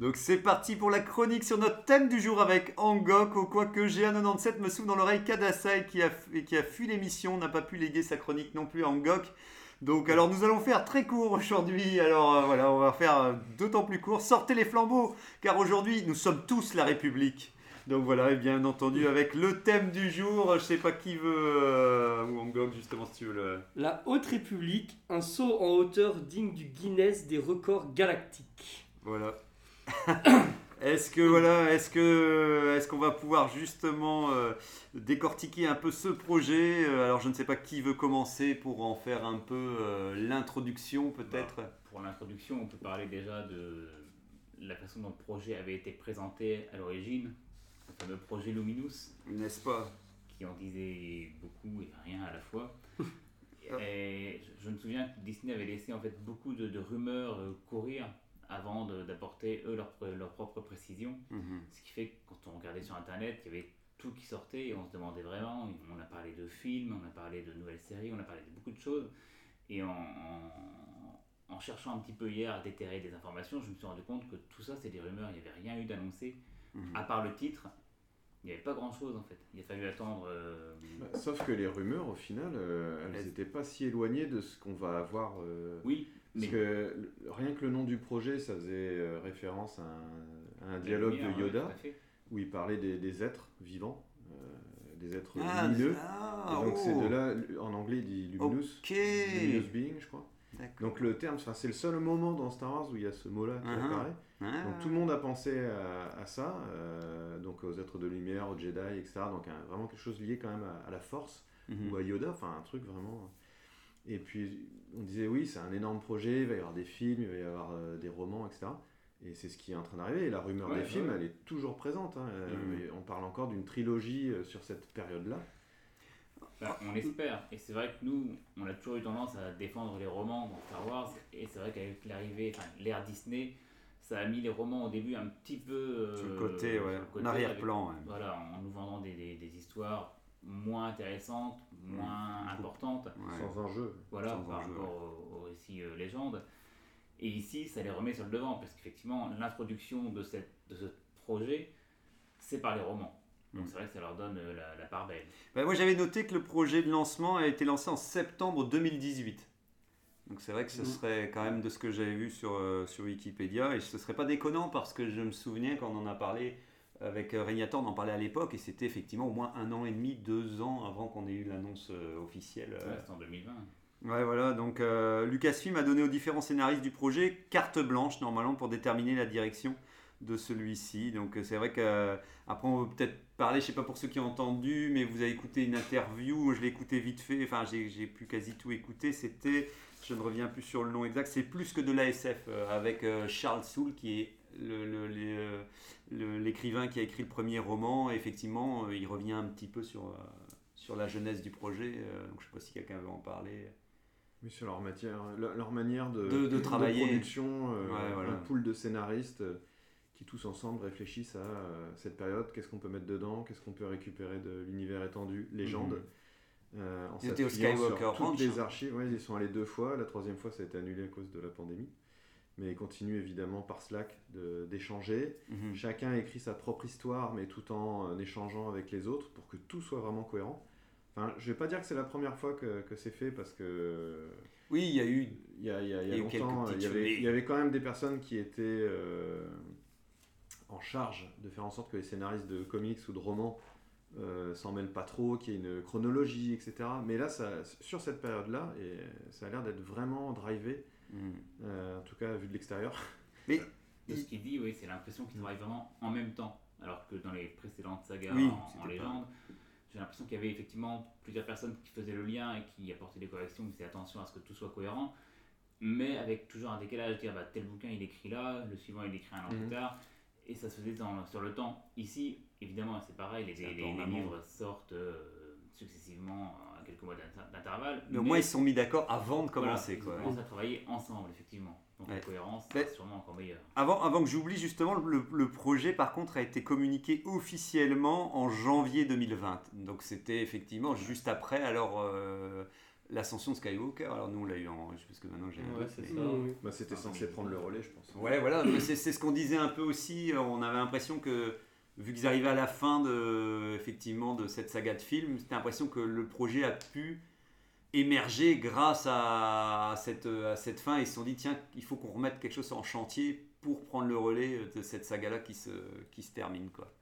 Donc c'est parti pour la chronique sur notre thème du jour avec Angok, au quoique GA97 me souffle dans l'oreille Kadasai qui a, qui a fui l'émission, n'a pas pu léguer sa chronique non plus à Angok. Donc alors nous allons faire très court aujourd'hui, alors euh, voilà, on va faire euh, d'autant plus court. Sortez les flambeaux, car aujourd'hui nous sommes tous la République. Donc voilà, et bien entendu avec le thème du jour, je sais pas qui veut, euh, ou Angok justement si tu veux le... La Haute République, un saut en hauteur digne du Guinness des records galactiques. Voilà. est-ce que voilà, est-ce que est-ce qu'on va pouvoir justement euh, décortiquer un peu ce projet? Euh, Alors je ne sais pas qui veut commencer pour en faire un peu euh, l'introduction peut-être. Pour l'introduction, on peut parler déjà de la façon dont le projet avait été présenté à l'origine, fameux projet Luminous, N'est-ce pas? qui en disait beaucoup et rien à la fois. Et je, je me souviens que Disney avait laissé en fait beaucoup de, de rumeurs euh, courir avant d'apporter eux leur, leur propre précision. Mhm. Ce qui fait que quand on regardait sur internet, il y avait tout qui sortait et on se demandait vraiment. On a parlé de films, on a parlé de nouvelles séries, on a parlé de beaucoup de choses. Et en, en- en cherchant un petit peu hier à déterrer des informations, je me suis rendu compte que tout ça, c'est des rumeurs. Il n'y avait rien eu d'annoncé, Mhm. à part le titre. Il n'y avait pas grand chose en fait. Il a fallu attendre. euh, Bah, sauf que les rumeurs, au final, euh, elles Elles- n'étaient pas si éloignées de ce qu'on va avoir. euh, Oui, Parce mais que rien que le nom du projet, ça faisait référence à un, à un la dialogue lumière, de Yoda où il parlait des, des êtres vivants, euh, des êtres Ah, lumineux. ah, Et donc c'est oh. de là, en anglais, il dit luminous, Ok. luminous being, je crois. Donc le terme, c'est le seul moment dans Star Wars où il y a ce mot-là qui Uh-huh. apparaît. Ah. Donc tout le monde a pensé à, à ça, euh, donc aux êtres de lumière, aux Jedi, etc. Donc un- vraiment quelque chose lié quand même à, à la Force Mhm. ou à Yoda, enfin un truc vraiment. Et puis on disait oui, c'est un énorme projet, il va y avoir des films, il va y avoir euh, des romans, etc. Et c'est ce qui est en train d'arriver. Et la rumeur Ouais, des ouais, films, ouais. elle est toujours présente. hein. Euh, Mhm. et On parle encore d'une trilogie euh, sur cette période-là. Bah, on l'espère. Et c'est vrai que nous, on a toujours eu tendance à défendre les romans dans Star Wars. Et c'est vrai qu'avec l'arrivée, enfin l'ère Disney, ça a mis les romans au début un petit peu euh, Sur le côté, sur ouais, le côté, en arrière-plan. ouais. Voilà, en nous vendant des, des- des histoires moins intéressantes, moins importantes. Ouais. Sans enjeu. Voilà, Sans par enjeu, rapport au, au récit euh, légende. Et ici, ça les remet sur le devant, parce qu'effectivement, l'introduction de, cette, de ce projet, c'est par les romans. Donc Mm. c'est vrai que ça leur donne euh, la, la part belle. Bah, moi j'avais noté que le projet de lancement a été lancé en septembre 2018. Donc c'est vrai que ce Mhm. serait quand même de ce que j'avais vu sur, euh, sur Wikipédia et ce serait pas déconnant parce que je me souviens quand on en a parlé avec euh, Régnator, on en parlait à l'époque et c'était effectivement au moins un an et demi, deux ans avant qu'on ait eu l'annonce euh, officielle. euh, Ouais, c'est en 2020. Ouais, voilà. Donc, euh, Lucasfilm a donné aux différents scénaristes du projet carte blanche, normalement, pour déterminer la direction de celui-ci. Donc, c'est vrai qu'après, on va peut-être parler, je sais pas pour ceux qui ont entendu, mais vous avez écouté une interview, je l'ai écouté vite fait, enfin, j'ai pu quasi tout écouter. C'était, je ne reviens plus sur le nom exact, c'est plus que de l'ASF, euh, avec euh, Charles Soule, qui est euh, l'écrivain qui a écrit le premier roman. Et effectivement, il revient un petit peu sur, sur la jeunesse du projet. donc, je sais pas si quelqu'un veut en parler. Oui, sur leur, matière, leur, manière de, De- de travailler. production, euh, Ouais, voilà. un pool de scénaristes qui tous ensemble réfléchissent à euh, cette période, qu'est-ce qu'on peut mettre dedans, qu'est-ce qu'on peut récupérer de l'univers étendu, légende. Mhm. euh, en Ils étaient au s'appuyant sur Skywalker toutes Ranch, les hein. archives. Ouais, ils y sont allés deux fois, la troisième fois ça a été annulé à cause de la pandémie. Mais ils continuent évidemment par Slack d'échanger. Mhm. Chacun écrit sa propre histoire, mais tout en euh, échangeant avec les autres pour que tout soit vraiment cohérent. Enfin, je vais pas dire que c'est la première fois que, que c'est fait parce que Oui, il y a eu. il y a, y a- y a longtemps, il y, avait, fumées. il y avait quand même des personnes qui étaient euh, en charge de faire en sorte que les scénaristes de comics ou de romans euh, s'en mêlent pas trop, qu'il y ait une chronologie, etc. Mais là, ça, sur cette période-là, et ça a l'air d'être vraiment drivé, Mhm. euh, en tout cas vu de l'extérieur. De ce qu'il dit, oui, c'est l'impression qu'ils travaillent vraiment en même temps. Alors que dans les précédentes sagas Oui, en, pas- légende, j'ai l'impression qu'il y avait effectivement plusieurs personnes qui faisaient le lien et qui apportaient des corrections, qui faisaient attention à ce que tout soit cohérent, mais avec toujours un décalage, dire bah, tel bouquin il écrit là, le suivant il écrit un an Mhm. plus tard, et ça se faisait dans- sur le temps. Ici, évidemment, c'est pareil, les, C'est livres sortent euh, successivement à quelques mois d'inter- d'intervalle. Mais au moins, ils se sont mis d'accord avant de voilà, commencer. ils quoi. commencé à travailler ensemble, effectivement. Donc Ouais. la cohérence sera sûrement encore meilleure. Avant, avant que j'oublie, justement, le, le projet, par contre, a été communiqué officiellement en janvier 2020. Donc, c'était effectivement juste après, alors, euh, l'ascension de Skywalker. Alors, nous, on l'a eu en. Je ce que maintenant j'ai. Ouais, c'est mais- ça. Mmh. Bah, C'était censé prendre le relais, je pense. Ouais, voilà, mais c'est c'est ce qu'on disait un peu aussi. On avait l'impression que, vu qu'ils arrivaient à la fin de, effectivement, de cette saga de films, c'était l'impression que le projet a pu émerger grâce à cette, à cette fin. Ils se sont dit, tiens, il faut qu'on remette quelque chose en chantier pour prendre le relais de cette saga-là qui se, qui se termine. Quoi.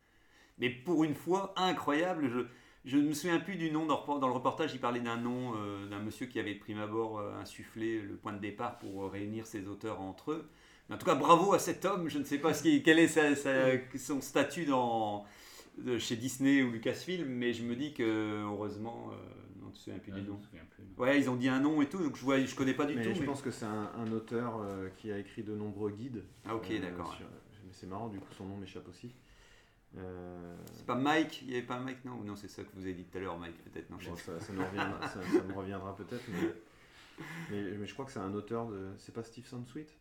Mais pour une fois, incroyable, je, je ne me souviens plus du nom. Dans, le reportage, il parlait d'un nom euh, d'un monsieur qui avait de prime abord euh, insufflé le point de départ pour euh, réunir ses auteurs entre eux. Mais en tout cas, bravo à cet homme. Je ne sais pas ce qui, quel est sa- sa- son statut dans, de- chez Disney ou Lucasfilm, mais je me dis que, heureusement, euh, non, tu ne te souviens plus Ah, du nom. plus. Ouais, ils ont dit un nom et tout, donc je je connais pas du Mais tout. je mais- pense que c'est un, un auteur euh, qui a écrit de nombreux guides. Ah, ok, Euh, d'accord. sur- Mais c'est marrant, du coup, son nom m'échappe aussi. Euh, C'est pas Mike, il n'y avait pas Mike, non Ou non, c'est ça que vous avez dit tout à l'heure, Mike, peut-être, non bon, ça, ça nous reviendra, ça, ça me reviendra peut-être, mais, mais, mais je crois que c'est un auteur de. C'est pas Steve Sweet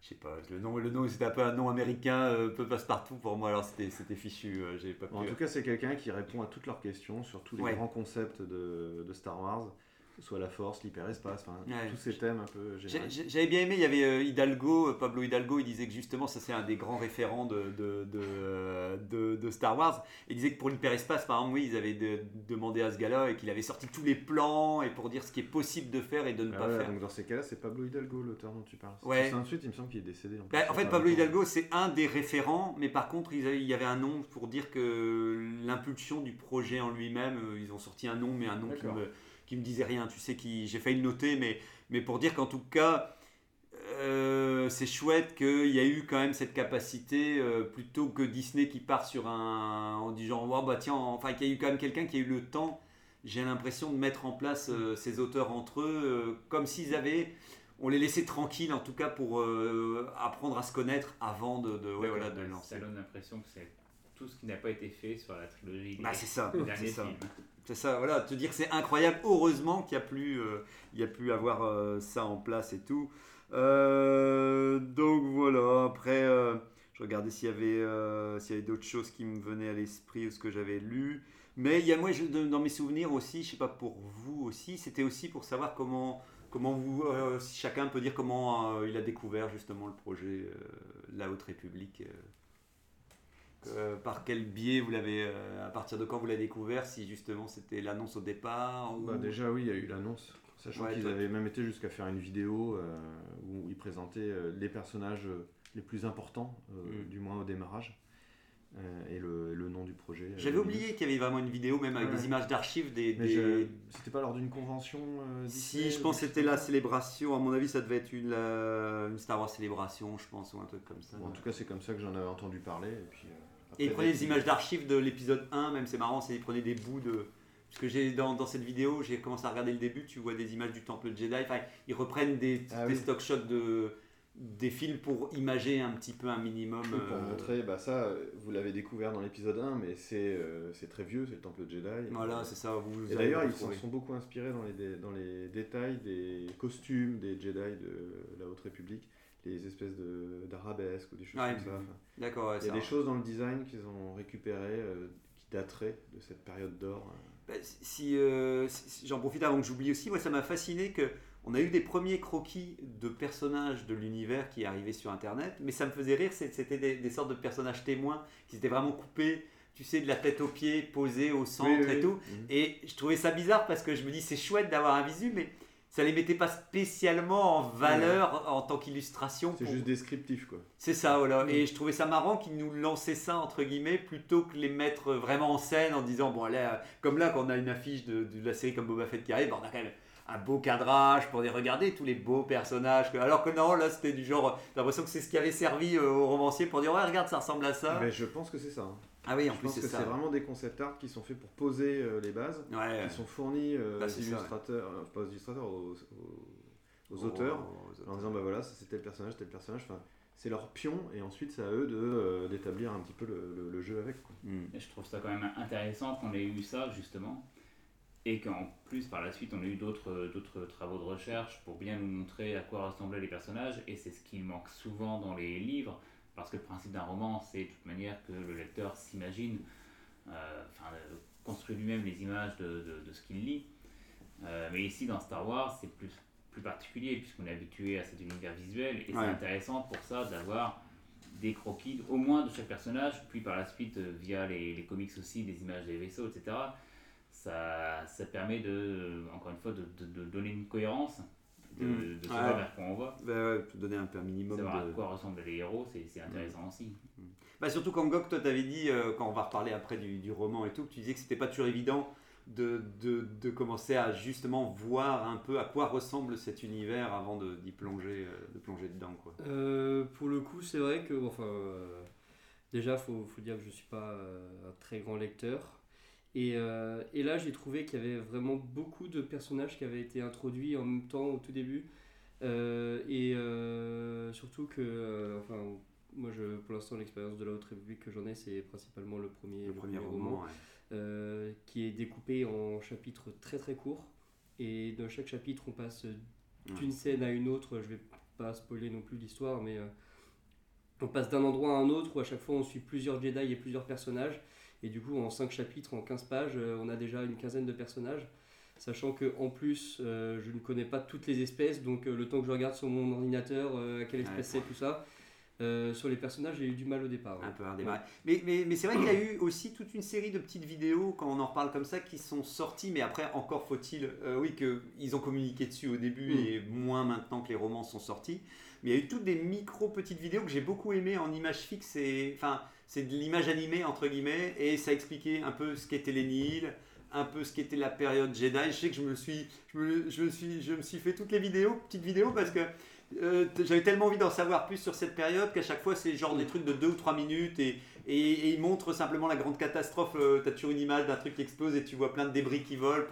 Je sais pas, le nom, le nom c'était un peu un nom américain, euh, peu passe-partout pour moi, alors c'était c'était fichu, euh, j'ai pas pu. En tout cas, c'est quelqu'un qui répond à toutes leurs questions sur tous les Ouais. grands concepts de, de Star Wars, soit la Force, l'hyperespace, enfin, Ouais. tous ces thèmes un peu généraux. J'avais bien aimé, il y avait euh, Hidalgo, euh, Pablo Hidalgo, il disait que justement, ça c'est un des grands référents de, de, de, euh, de- de Star Wars. Il disait que pour l'hyperespace, par exemple, oui, ils avaient de- demandé à ce gars-là et qu'il avait sorti tous les plans et pour dire ce qui est possible de faire et de ne Ah pas ouais, faire. donc dans ces cas-là, c'est Pablo Hidalgo, l'auteur dont tu parles. Ouais. Sweet, il me semble qu'il est décédé. En, Bah, en fait, Pablo. Hidalgo, c'est un des référents, mais par contre, il y avait un nom pour dire que l'impulsion du projet en lui-même, ils ont sorti un nom, mais un nom qui me, qui me disait rien. Tu sais, qui, j'ai failli le noter, mais, mais pour dire qu'en tout cas, euh, c'est chouette qu'il y a eu quand même cette capacité, euh, plutôt que Disney qui part sur un. en disant, oh, bah tiens, enfin, qu'il y a eu quand même quelqu'un qui a eu le temps, j'ai l'impression, de mettre en place euh, ces auteurs entre eux, comme s'ils avaient on les laissait tranquilles en tout cas pour apprendre à se connaître avant de, de, ouais, voilà, de lancer. Ça donne l'impression que c'est tout ce qui n'a pas été fait sur la trilogie. Bah, c'est ça, c'est ça. films. C'est ça, voilà, te dire c'est incroyable, heureusement qu'il y a pu, euh, il y a pu avoir euh, ça en place et tout. Euh, donc voilà, après, euh, je regardais s'il y avait, euh, s'il y avait d'autres choses qui me venaient à l'esprit ou ce que j'avais lu. Mais il y a moi, dans mes souvenirs aussi, je sais pas pour vous aussi, c'était aussi pour savoir comment, comment vous, euh, si chacun peut dire comment il a découvert justement le projet La Haute République. Euh. Par quel biais vous l'avez, euh, à partir de quand vous l'avez découvert Si justement c'était l'annonce au départ ou... Bah, déjà, oui, il y a eu l'annonce. Sachant Ouais, qu'ils toi, avaient même été jusqu'à faire une vidéo euh, où ils présentaient les personnages les plus importants, euh, Mm. du moins au démarrage, euh, et le, le nom du projet. J'avais oublié qu'il y avait vraiment une vidéo, même avec Ouais. des images d'archives. Des, des- C'était pas lors d'une convention euh, Si, je pense que c'était la célébration. À mon avis, ça devait être une, une Star Wars célébration, je pense, ou un truc comme ça. Bon, en tout cas, c'est comme ça que j'en avais entendu parler. Et, puis, euh, Et prenaient dès des images d'archives de l'épisode 1, même c'est marrant, c'est ils prenaient des bouts de. Parce que j'ai dans, dans cette vidéo, j'ai commencé à regarder le début, tu vois des images du temple Jedi. Enfin, ils reprennent des, Ah des oui. stock shots de, des films pour imager un petit peu un minimum. Oui, pour euh, montrer, bah ça, vous l'avez découvert dans l'épisode 1, mais c'est euh, très vieux, c'est le temple Jedi. Voilà, c'est ça. Vous Et d'ailleurs, le ils s'en sont beaucoup inspirés dans les, dans les détails des costumes des Jedi de la Haute République, les espèces de- d'arabesques ou des choses Ouais, comme ça. Enfin, D'accord, ouais, il y a des choses dans le design qu'ils ont récupérées euh, qui dateraient de cette période d'or. euh. Bah, si, euh, si- j'en profite avant que j'oublie aussi, moi ça m'a fasciné que on a eu des premiers croquis de personnages de l'univers qui arrivaient sur internet, mais ça me faisait rire, c'était des, des sortes de personnages témoins qui étaient vraiment coupés, tu sais, de la tête aux pieds, posés au centre Oui, oui, et oui. tout. Mhm. Et je trouvais ça bizarre parce que je me dis c'est chouette d'avoir un visu, mais ça les mettait pas spécialement en valeur en tant qu'illustration. C'est pour- juste descriptif, quoi. c'est ça, voilà. Et je trouvais ça marrant qu'ils nous lançaient ça, entre guillemets, plutôt que les mettre vraiment en scène en disant, bon, allez, euh, comme là, quand on a une affiche de, de la série comme Boba Fett qui arrive, on a quand même un beau cadrage pour les regarder, tous les beaux personnages. que- Alors que non, là, c'était du genre, j'ai l'impression que c'est ce qui avait servi euh, au romancier pour dire, ouais, regarde, ça ressemble à ça. Mais je pense que c'est ça. hein. Ah oui, en Je plus, pense c'est que ça. c'est vraiment des concept art qui sont faits pour poser euh, les bases, Ouais. qui sont fournis euh, Bah, aux ouais. illustrateurs, euh, pas aux illustrateurs, aux, aux- aux Aux- auteurs, aux auteurs. en disant bah voilà, c'est tel personnage, tel personnage. Enfin, c'est leur pion et ensuite c'est à eux de, euh, d'établir un petit peu le, le- le jeu avec. Quoi. Hmm. Et je trouve ça quand même intéressant qu'on ait eu ça justement et qu'en plus par la suite on a eu d'autres d'autres travaux de recherche pour bien nous montrer à quoi ressemblaient les personnages et c'est ce qui manque souvent dans les livres parce que le principe d'un roman c'est de toute manière que le lecteur s'imagine euh, enfin euh, construit lui-même les images de, de- de ce qu'il lit Euh, mais ici dans Star Wars c'est plus plus particulier puisqu'on est habitué à cet univers visuel et Ouais. c'est intéressant pour ça d'avoir des croquis au moins de chaque personnage, puis par la suite via les, les comics aussi, des images des vaisseaux, etc. Ça, ça permet de, encore une fois, de, de- de donner une cohérence, de, Mm. de savoir Ouais. vers quoi on va, Bah ouais, donner un peu un minimum savoir de... à quoi ressemblent les héros, c'est c'est intéressant aussi. Bah, surtout quand Gok, toi, t'avais dit, euh, quand on va reparler après du, du roman et tout, que tu disais que c'était pas toujours évident de, de, de commencer à justement voir un peu à quoi ressemble cet univers avant de- d'y plonger, euh, de plonger dedans, quoi. Euh, pour le coup, c'est vrai que, enfin, euh, déjà, faut, faut dire que je suis pas euh, un très grand lecteur. Et, euh, et là, j'ai trouvé qu'il y avait vraiment beaucoup de personnages qui avaient été introduits en même temps au tout début. Euh, et euh, surtout que, enfin, moi, je, pour l'instant, l'expérience de la Haute République que j'en ai, c'est principalement le premier, Le premier roman, ouais. qui est découpé en chapitres très très courts. Et dans chaque chapitre, on passe d'une scène à une autre. Je vais pas spoiler non plus l'histoire, mais on passe d'un endroit à un autre où à chaque fois on suit plusieurs Jedi et plusieurs personnages. Et du coup, en 5 chapitres, en 15 pages, euh, on a déjà une quinzaine de personnages. Sachant que en plus, euh, je ne connais pas toutes les espèces, donc euh, le temps que je regarde sur mon ordinateur à quelle espèce Ouais. c'est, tout ça. euh, sur les personnages, j'ai eu du mal au départ. Un peu à redémarrer. Mais, mais, mais c'est vrai qu'il y a eu aussi toute une série de petites vidéos, quand on en reparle comme ça, qui sont sorties, mais après, encore faut-il, euh, oui, qu'ils ont communiqué dessus au début Mm. et moins maintenant que les romans sont sortis. Mais il y a eu toutes des micro petites vidéos que j'ai beaucoup aimées en image fixe, et, enfin, c'est de l'image animée, entre guillemets, et ça expliquait un peu ce qu'étaient les Nihil, un peu ce qu'était la période Jedi. Je sais que je me suis, je me, suis, je suis fait toutes les vidéos, petites vidéos, parce que euh, j'avais tellement envie d'en savoir plus sur cette période qu'à chaque fois c'est genre des trucs de 2 ou 3 minutes et, et, et il montre simplement la grande catastrophe. tu as toujours une image d'un truc qui explose et tu vois plein de débris qui volent.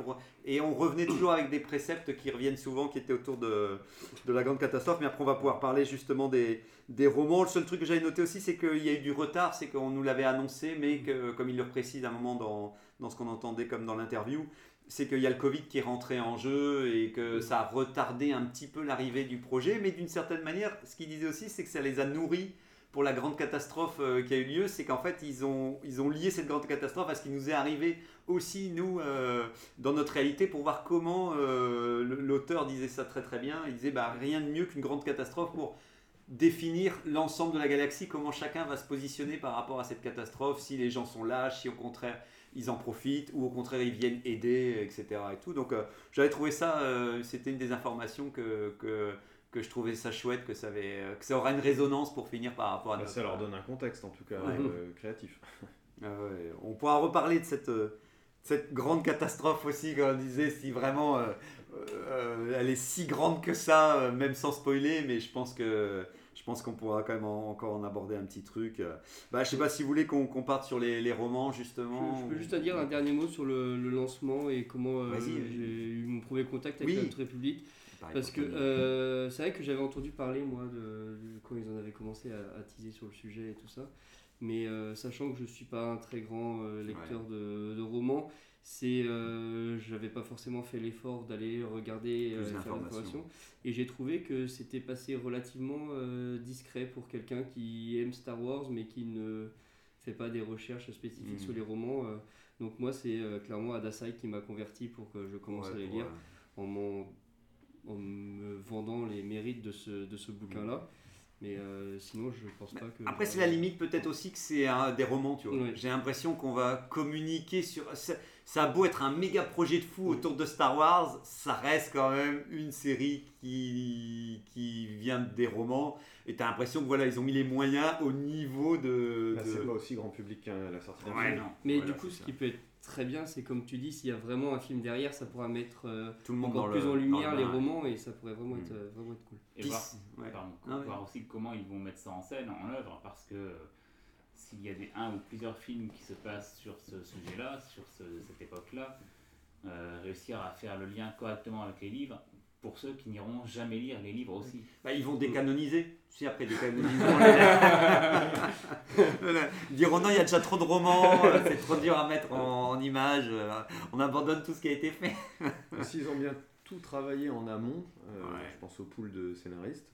Et on revenait toujours avec des préceptes qui reviennent souvent, qui étaient autour de, la grande catastrophe. Mais après, on va pouvoir parler justement des, des romans. Le seul truc que j'avais noté aussi, c'est qu'il y a eu du retard, c'est qu'on nous l'avait annoncé, mais que, comme il le précise à un moment dans, dans ce qu'on entendait comme dans l'interview, c'est qu'il y a le Covid qui est rentré en jeu et que ça a retardé un petit peu l'arrivée du projet. Mais d'une certaine manière, ce qu'il disait aussi, c'est que ça les a nourris pour la grande catastrophe euh, qui a eu lieu. C'est qu'en fait, ils ont, ils ont lié cette grande catastrophe à ce qui nous est arrivé aussi, nous, euh, dans notre réalité, pour voir comment euh, l'auteur disait ça très très bien. Il disait bah, rien de mieux qu'une grande catastrophe pour définir l'ensemble de la galaxie, comment chacun va se positionner par rapport à cette catastrophe, si les gens sont lâches, si au contraire ils en profitent ou au contraire ils viennent aider, etc. Et tout. Donc j'avais trouvé ça, c'était une des informations que, que, que, je trouvais ça chouette, que ça, avait, euh, que ça aura une résonance pour finir par rapport à bah, Ça leur donne un contexte en tout cas créatif. Ah on pourra reparler de cette, cette grande catastrophe aussi, comme on disait, si vraiment elle est si grande que ça, même sans spoiler, mais je pense que je pense qu'on pourra quand même encore en aborder un petit truc. Bah, je sais pas si vous voulez qu'on parte sur les, les, romans justement. Je, peux juste dire un dernier mot sur le, le lancement et comment euh, j'ai eu mon premier contact avec notre République. Parce que euh, c'est vrai que j'avais entendu parler moi de, quand ils en avaient commencé à, teaser sur le sujet et tout ça. Mais euh, sachant que je suis pas un très grand lecteur de, de, romans, c'est euh, j'avais pas forcément fait l'effort d'aller regarder euh, l'information et j'ai trouvé que c'était passé relativement euh, discret pour quelqu'un qui aime Star Wars mais qui ne fait pas des recherches spécifiques sur hmm. les romans donc moi c'est clairement Adasai qui m'a converti pour que je commence à les lire en, en, me vendant les mérites de ce, de ce bouquin là mais sinon, je pense pas que. Après, c'est la limite peut-être aussi que c'est des romans, tu vois. J'ai l'impression qu'on va communiquer sur ça a beau être un méga projet de fou autour de Star Wars, ça reste quand même une série qui, qui vient des romans. Et tu as l'impression que voilà, ils ont mis les moyens au niveau de. Bah, C'est pas aussi grand public qu'à la sortie d'un film. Mais du coup, ce qui peut être très bien, c'est comme tu dis, s'il y a vraiment un film derrière, ça pourra mettre euh, Tout le monde encore plus en lumière les romans et ça pourrait vraiment, être, euh, vraiment être cool. Et voir, voir aussi comment ils vont mettre ça en scène, en œuvre, parce que s'il y a des, un ou plusieurs films qui se passent sur ce sujet-là, sur cette époque-là, euh, réussir à faire le lien correctement avec les livres, pour ceux qui n'iront jamais lire les livres aussi. Bah, ils vont décanoniser. Si après décanoniser, ils diront non, il y a déjà trop de romans, euh, c'est trop dur à mettre en, en images, euh, on abandonne tout ce qui a été fait. S'ils ont bien tout travaillé en amont, je pense au pool de scénaristes,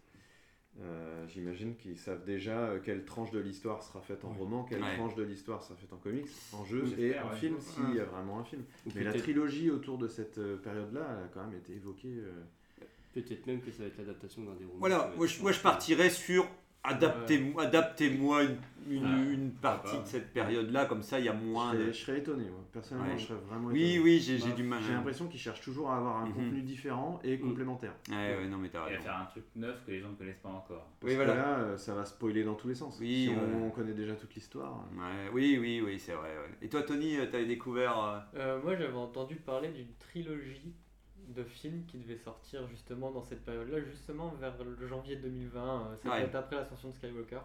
euh, j'imagine qu'ils savent déjà euh, quelle tranche de l'histoire sera faite en roman, quelle tranche de l'histoire sera faite en comics, en jeu et en film, s'il y a vraiment un film. Mais la trilogie autour de cette euh, période-là a quand même été évoquée. Peut-être même que ça va être l'adaptation d'un des romans. Voilà, moi je, moi je partirais sur Adaptez-moi adaptez une, une, ah, une, partie de cette période-là, comme ça il y a moins. Je serais, étonné, moi. personnellement, je serais vraiment étonné. Oui, oui, j'ai du mal. J'ai l'impression qu'ils cherchent toujours à avoir un mhm. contenu différent et mhm. complémentaire. Ouais, ouais, non, mais t'as raison. Et à faire un truc neuf que les gens ne connaissent pas encore. Parce oui, voilà. Que là, euh, ça va spoiler dans tous les sens. Oui, si on, connaît déjà toute l'histoire. Ouais, oui, oui, oui, c'est vrai. Et toi, Tony, euh, t'avais découvert. Euh, moi, j'avais entendu parler d'une trilogie de films qui devait sortir justement dans cette période-là, justement vers le janvier 2020, c'était ouais. après l'ascension de Skywalker.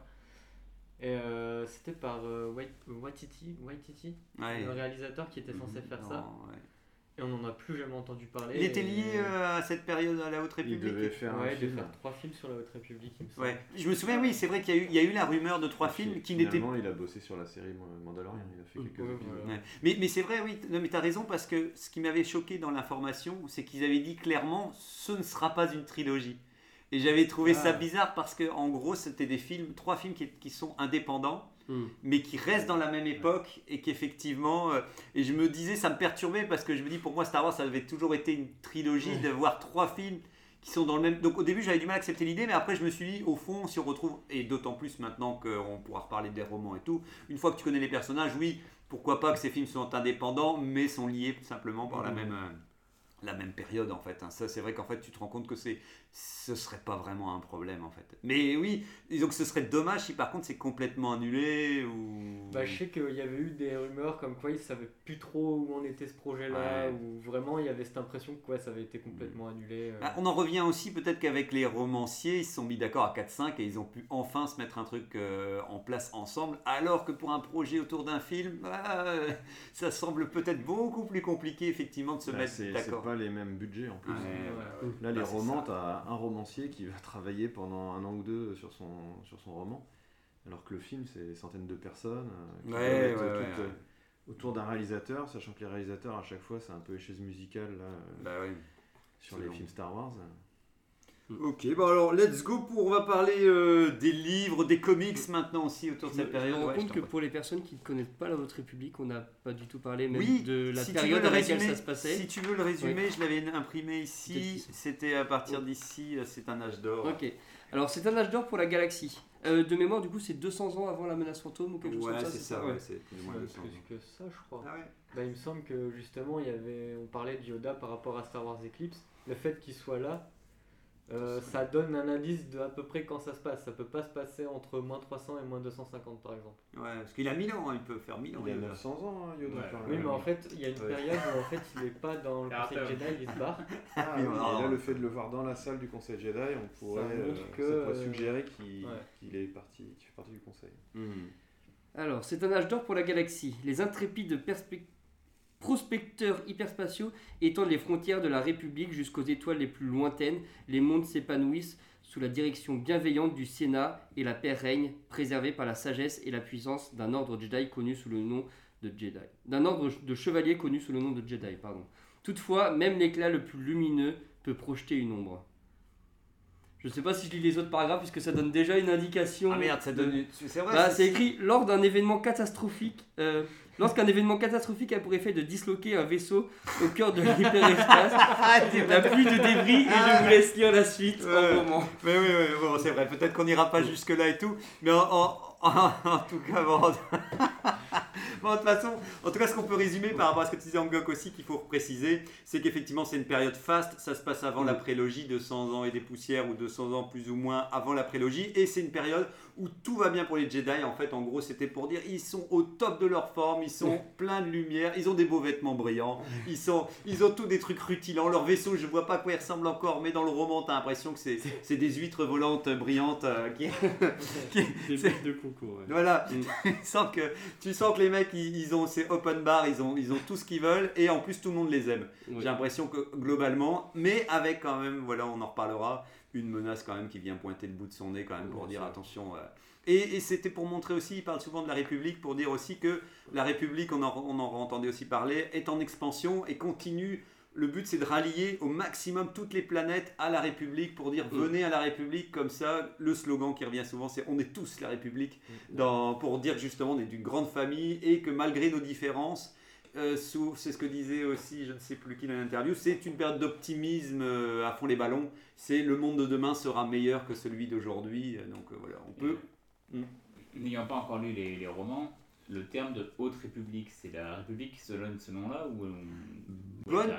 Et euh, c'était par euh, Waititi, Waititi le réalisateur qui était censé faire ça. Et on n'en a plus jamais entendu parler. Il était lié euh, à cette période à la Haute République Il devait faire, ouais, il faire trois films sur la Haute République, il me semble. Ouais. Je me souviens, oui, c'est vrai qu'il y, y, a eu la rumeur de trois films qui n'étaient pas. il a bossé sur la série Mandalorian, il a fait quelques épisodes. Mais, mais c'est vrai, oui, non, mais tu as raison, parce que ce qui m'avait choqué dans l'information, c'est qu'ils avaient dit clairement ce ne sera pas une trilogie. Et j'avais trouvé ça ah. bizarre parce que, en gros, c'était des films, trois films qui, qui sont indépendants Hmm. mais qui reste dans la même époque et qu'effectivement. Euh, et je me disais, ça me perturbait parce que je me dis, pour moi, Star Wars, ça avait toujours été une trilogie de voir trois films qui sont dans le même. Donc au début, j'avais du mal à accepter l'idée, mais après, je me suis dit, au fond, si on retrouve, et d'autant plus maintenant qu'on pourra reparler des romans et tout, une fois que tu connais les personnages, oui, pourquoi pas que ces films sont indépendants, mais sont liés simplement par la hmm. même. Euh, la même période en fait. Hein. Ça, c'est vrai qu'en fait, tu te rends compte que c'est ce serait pas vraiment un problème en fait. Mais oui, disons que ce serait dommage si par contre c'est complètement annulé ou. Bah, je sais qu'il y avait eu des rumeurs comme quoi ils savaient plus trop où en était ce projet-là, Ouais. ou vraiment il y avait cette impression que ouais, ça avait été complètement annulé. euh. Ah, on en revient aussi peut-être qu'avec les romanciers, ils se sont mis d'accord à 4-5 et ils ont pu enfin se mettre un truc euh, en place ensemble, alors que pour un projet autour d'un film, bah, euh, ça semble peut-être beaucoup plus compliqué effectivement de se Bah, mettre c'est c'est d'accord. pas les mêmes budgets en plus. Ouais, ouais, ouais. Là, les Bah, romans, t'as un romancier qui va travailler pendant un an ou deux sur son, sur son roman, alors que le film, c'est des centaines de personnes euh, qui Ouais, doivent être ouais, toutes, ouais, euh, autour d'un réalisateur, sachant que les réalisateurs, à chaque fois, c'est un peu les chaises musicales là, euh, Bah sur les long. films Star Wars. Ok, bon alors let's go pour on va parler euh, des livres, des comics maintenant aussi autour de cette je me période. rends Ouais, compte que pour les personnes qui ne connaissent pas la Haute République, on n'a pas du tout parlé même Oui, de la si période à le laquelle ça se passait. Si tu veux le résumer, je l'avais imprimé ici. C'était à partir d'ici, euh, c'est un âge d'or. Ok. Alors c'est un âge d'or pour la galaxie. Euh, de mémoire, du coup, c'est 200 ans avant la menace fantôme ou quelque chose Ouais, comme ça. c'est ça, ouais, c'est plus ou moins Même 200 ans. plus que ça, je crois. Ah ouais. Bah, il me semble que justement, il y avait, on parlait de Yoda par rapport à Star Wars Eclipse. Le fait qu'il soit là, euh, ça donne un indice de à peu près quand ça se passe. Ça peut pas se passer entre moins 300 et moins 250 par exemple. Ouais, parce qu'il a 1000 ans, hein, il peut faire 1000 ans. Il a Yoda. 900 ans, hein, Yoda. Ouais. Oui, mais en fait, il y a une Ouais. période où en fait, il est pas dans le. Conseil Jedi, il se barre. Ah, Oui, oui, et là, le fait de le voir dans la salle du Conseil Jedi, on pourrait, euh, que, ça pourrait euh, suggérer qu'il ouais. est parti, qu'il fait partie du Conseil. Hmm. Alors, c'est un âge d'or pour la galaxie. Les intrépides perspe- prospecteurs hyperspatiaux étendent les frontières de la République jusqu'aux étoiles les plus lointaines. Les mondes s'épanouissent sous la direction bienveillante du Sénat et la paix règne, préservée par la sagesse et la puissance d'un ordre Jedi connu sous le nom de Jedi. D'un ordre de chevaliers connu sous le nom de Jedi, pardon. Toutefois, même l'éclat le plus lumineux peut projeter une ombre. Je sais pas si je lis les autres paragraphes puisque ça donne déjà une indication. Ah merde, ça de- donne. une- C'est vrai. bah, c'est écrit lors d'un événement catastrophique. euh, Lorsqu'un événement catastrophique a pour effet de disloquer un vaisseau au cœur de l'hyperespace, la pluie de débris et je vous laisse lire la suite Ouais. en moment. Mais oui, oui, bon, c'est vrai. Peut-être qu'on n'ira pas jusque-là et tout. Mais en, en- en- en tout cas, bon. Bon, de toute façon, en tout cas, ce qu'on peut résumer par rapport à ce que tu disais en Gok aussi, qu'il faut préciser, c'est qu'effectivement, c'est une période faste. Ça se passe avant la prélogie, 200 ans et des poussières, ou 200 ans plus ou moins avant la prélogie. Et c'est une période où tout va bien pour les Jedi. En fait, en gros, c'était pour dire ils sont au top de leur forme, ils sont pleins de lumière, ils ont des beaux vêtements brillants, ils, sont, ils ont tous des trucs rutilants. Leur vaisseau, je vois pas quoi il ressemble encore, mais dans le roman, t'as l'impression que c'est c'est des huîtres volantes brillantes euh, qui, Des C'est- bêtes de concours. ouais. voilà, Mm. tu, sens que, tu sens que les mecs, ils, ils ont ces open bar, ils ont, ils ont tout ce qu'ils veulent, et en plus tout le monde les aime. J'ai l'impression que globalement, mais avec quand même, voilà, on en reparlera, une menace quand même qui vient pointer le bout de son nez quand même pour dire attention. euh. Et, et c'était pour montrer aussi, il parle souvent de la République, pour dire aussi que la République, on en, on en entendait aussi parler, est en expansion et continue. Le but, c'est de rallier au maximum toutes les planètes à la République pour dire Mm. venez à la République. Comme ça, le slogan qui revient souvent, c'est on est tous la République. Dans, pour dire justement, on est d'une grande famille et que malgré nos différences, euh, c'est ce que disait aussi, je ne sais plus qui dans l'interview, c'est une période d'optimisme euh, à fond les ballons. C'est le monde de demain sera meilleur que celui d'aujourd'hui. Euh, Donc euh, voilà, on peut. N'ayant pas encore lu les, les romans, le terme de Haute République, c'est la République qui se donne ce nom-là ou on Bonne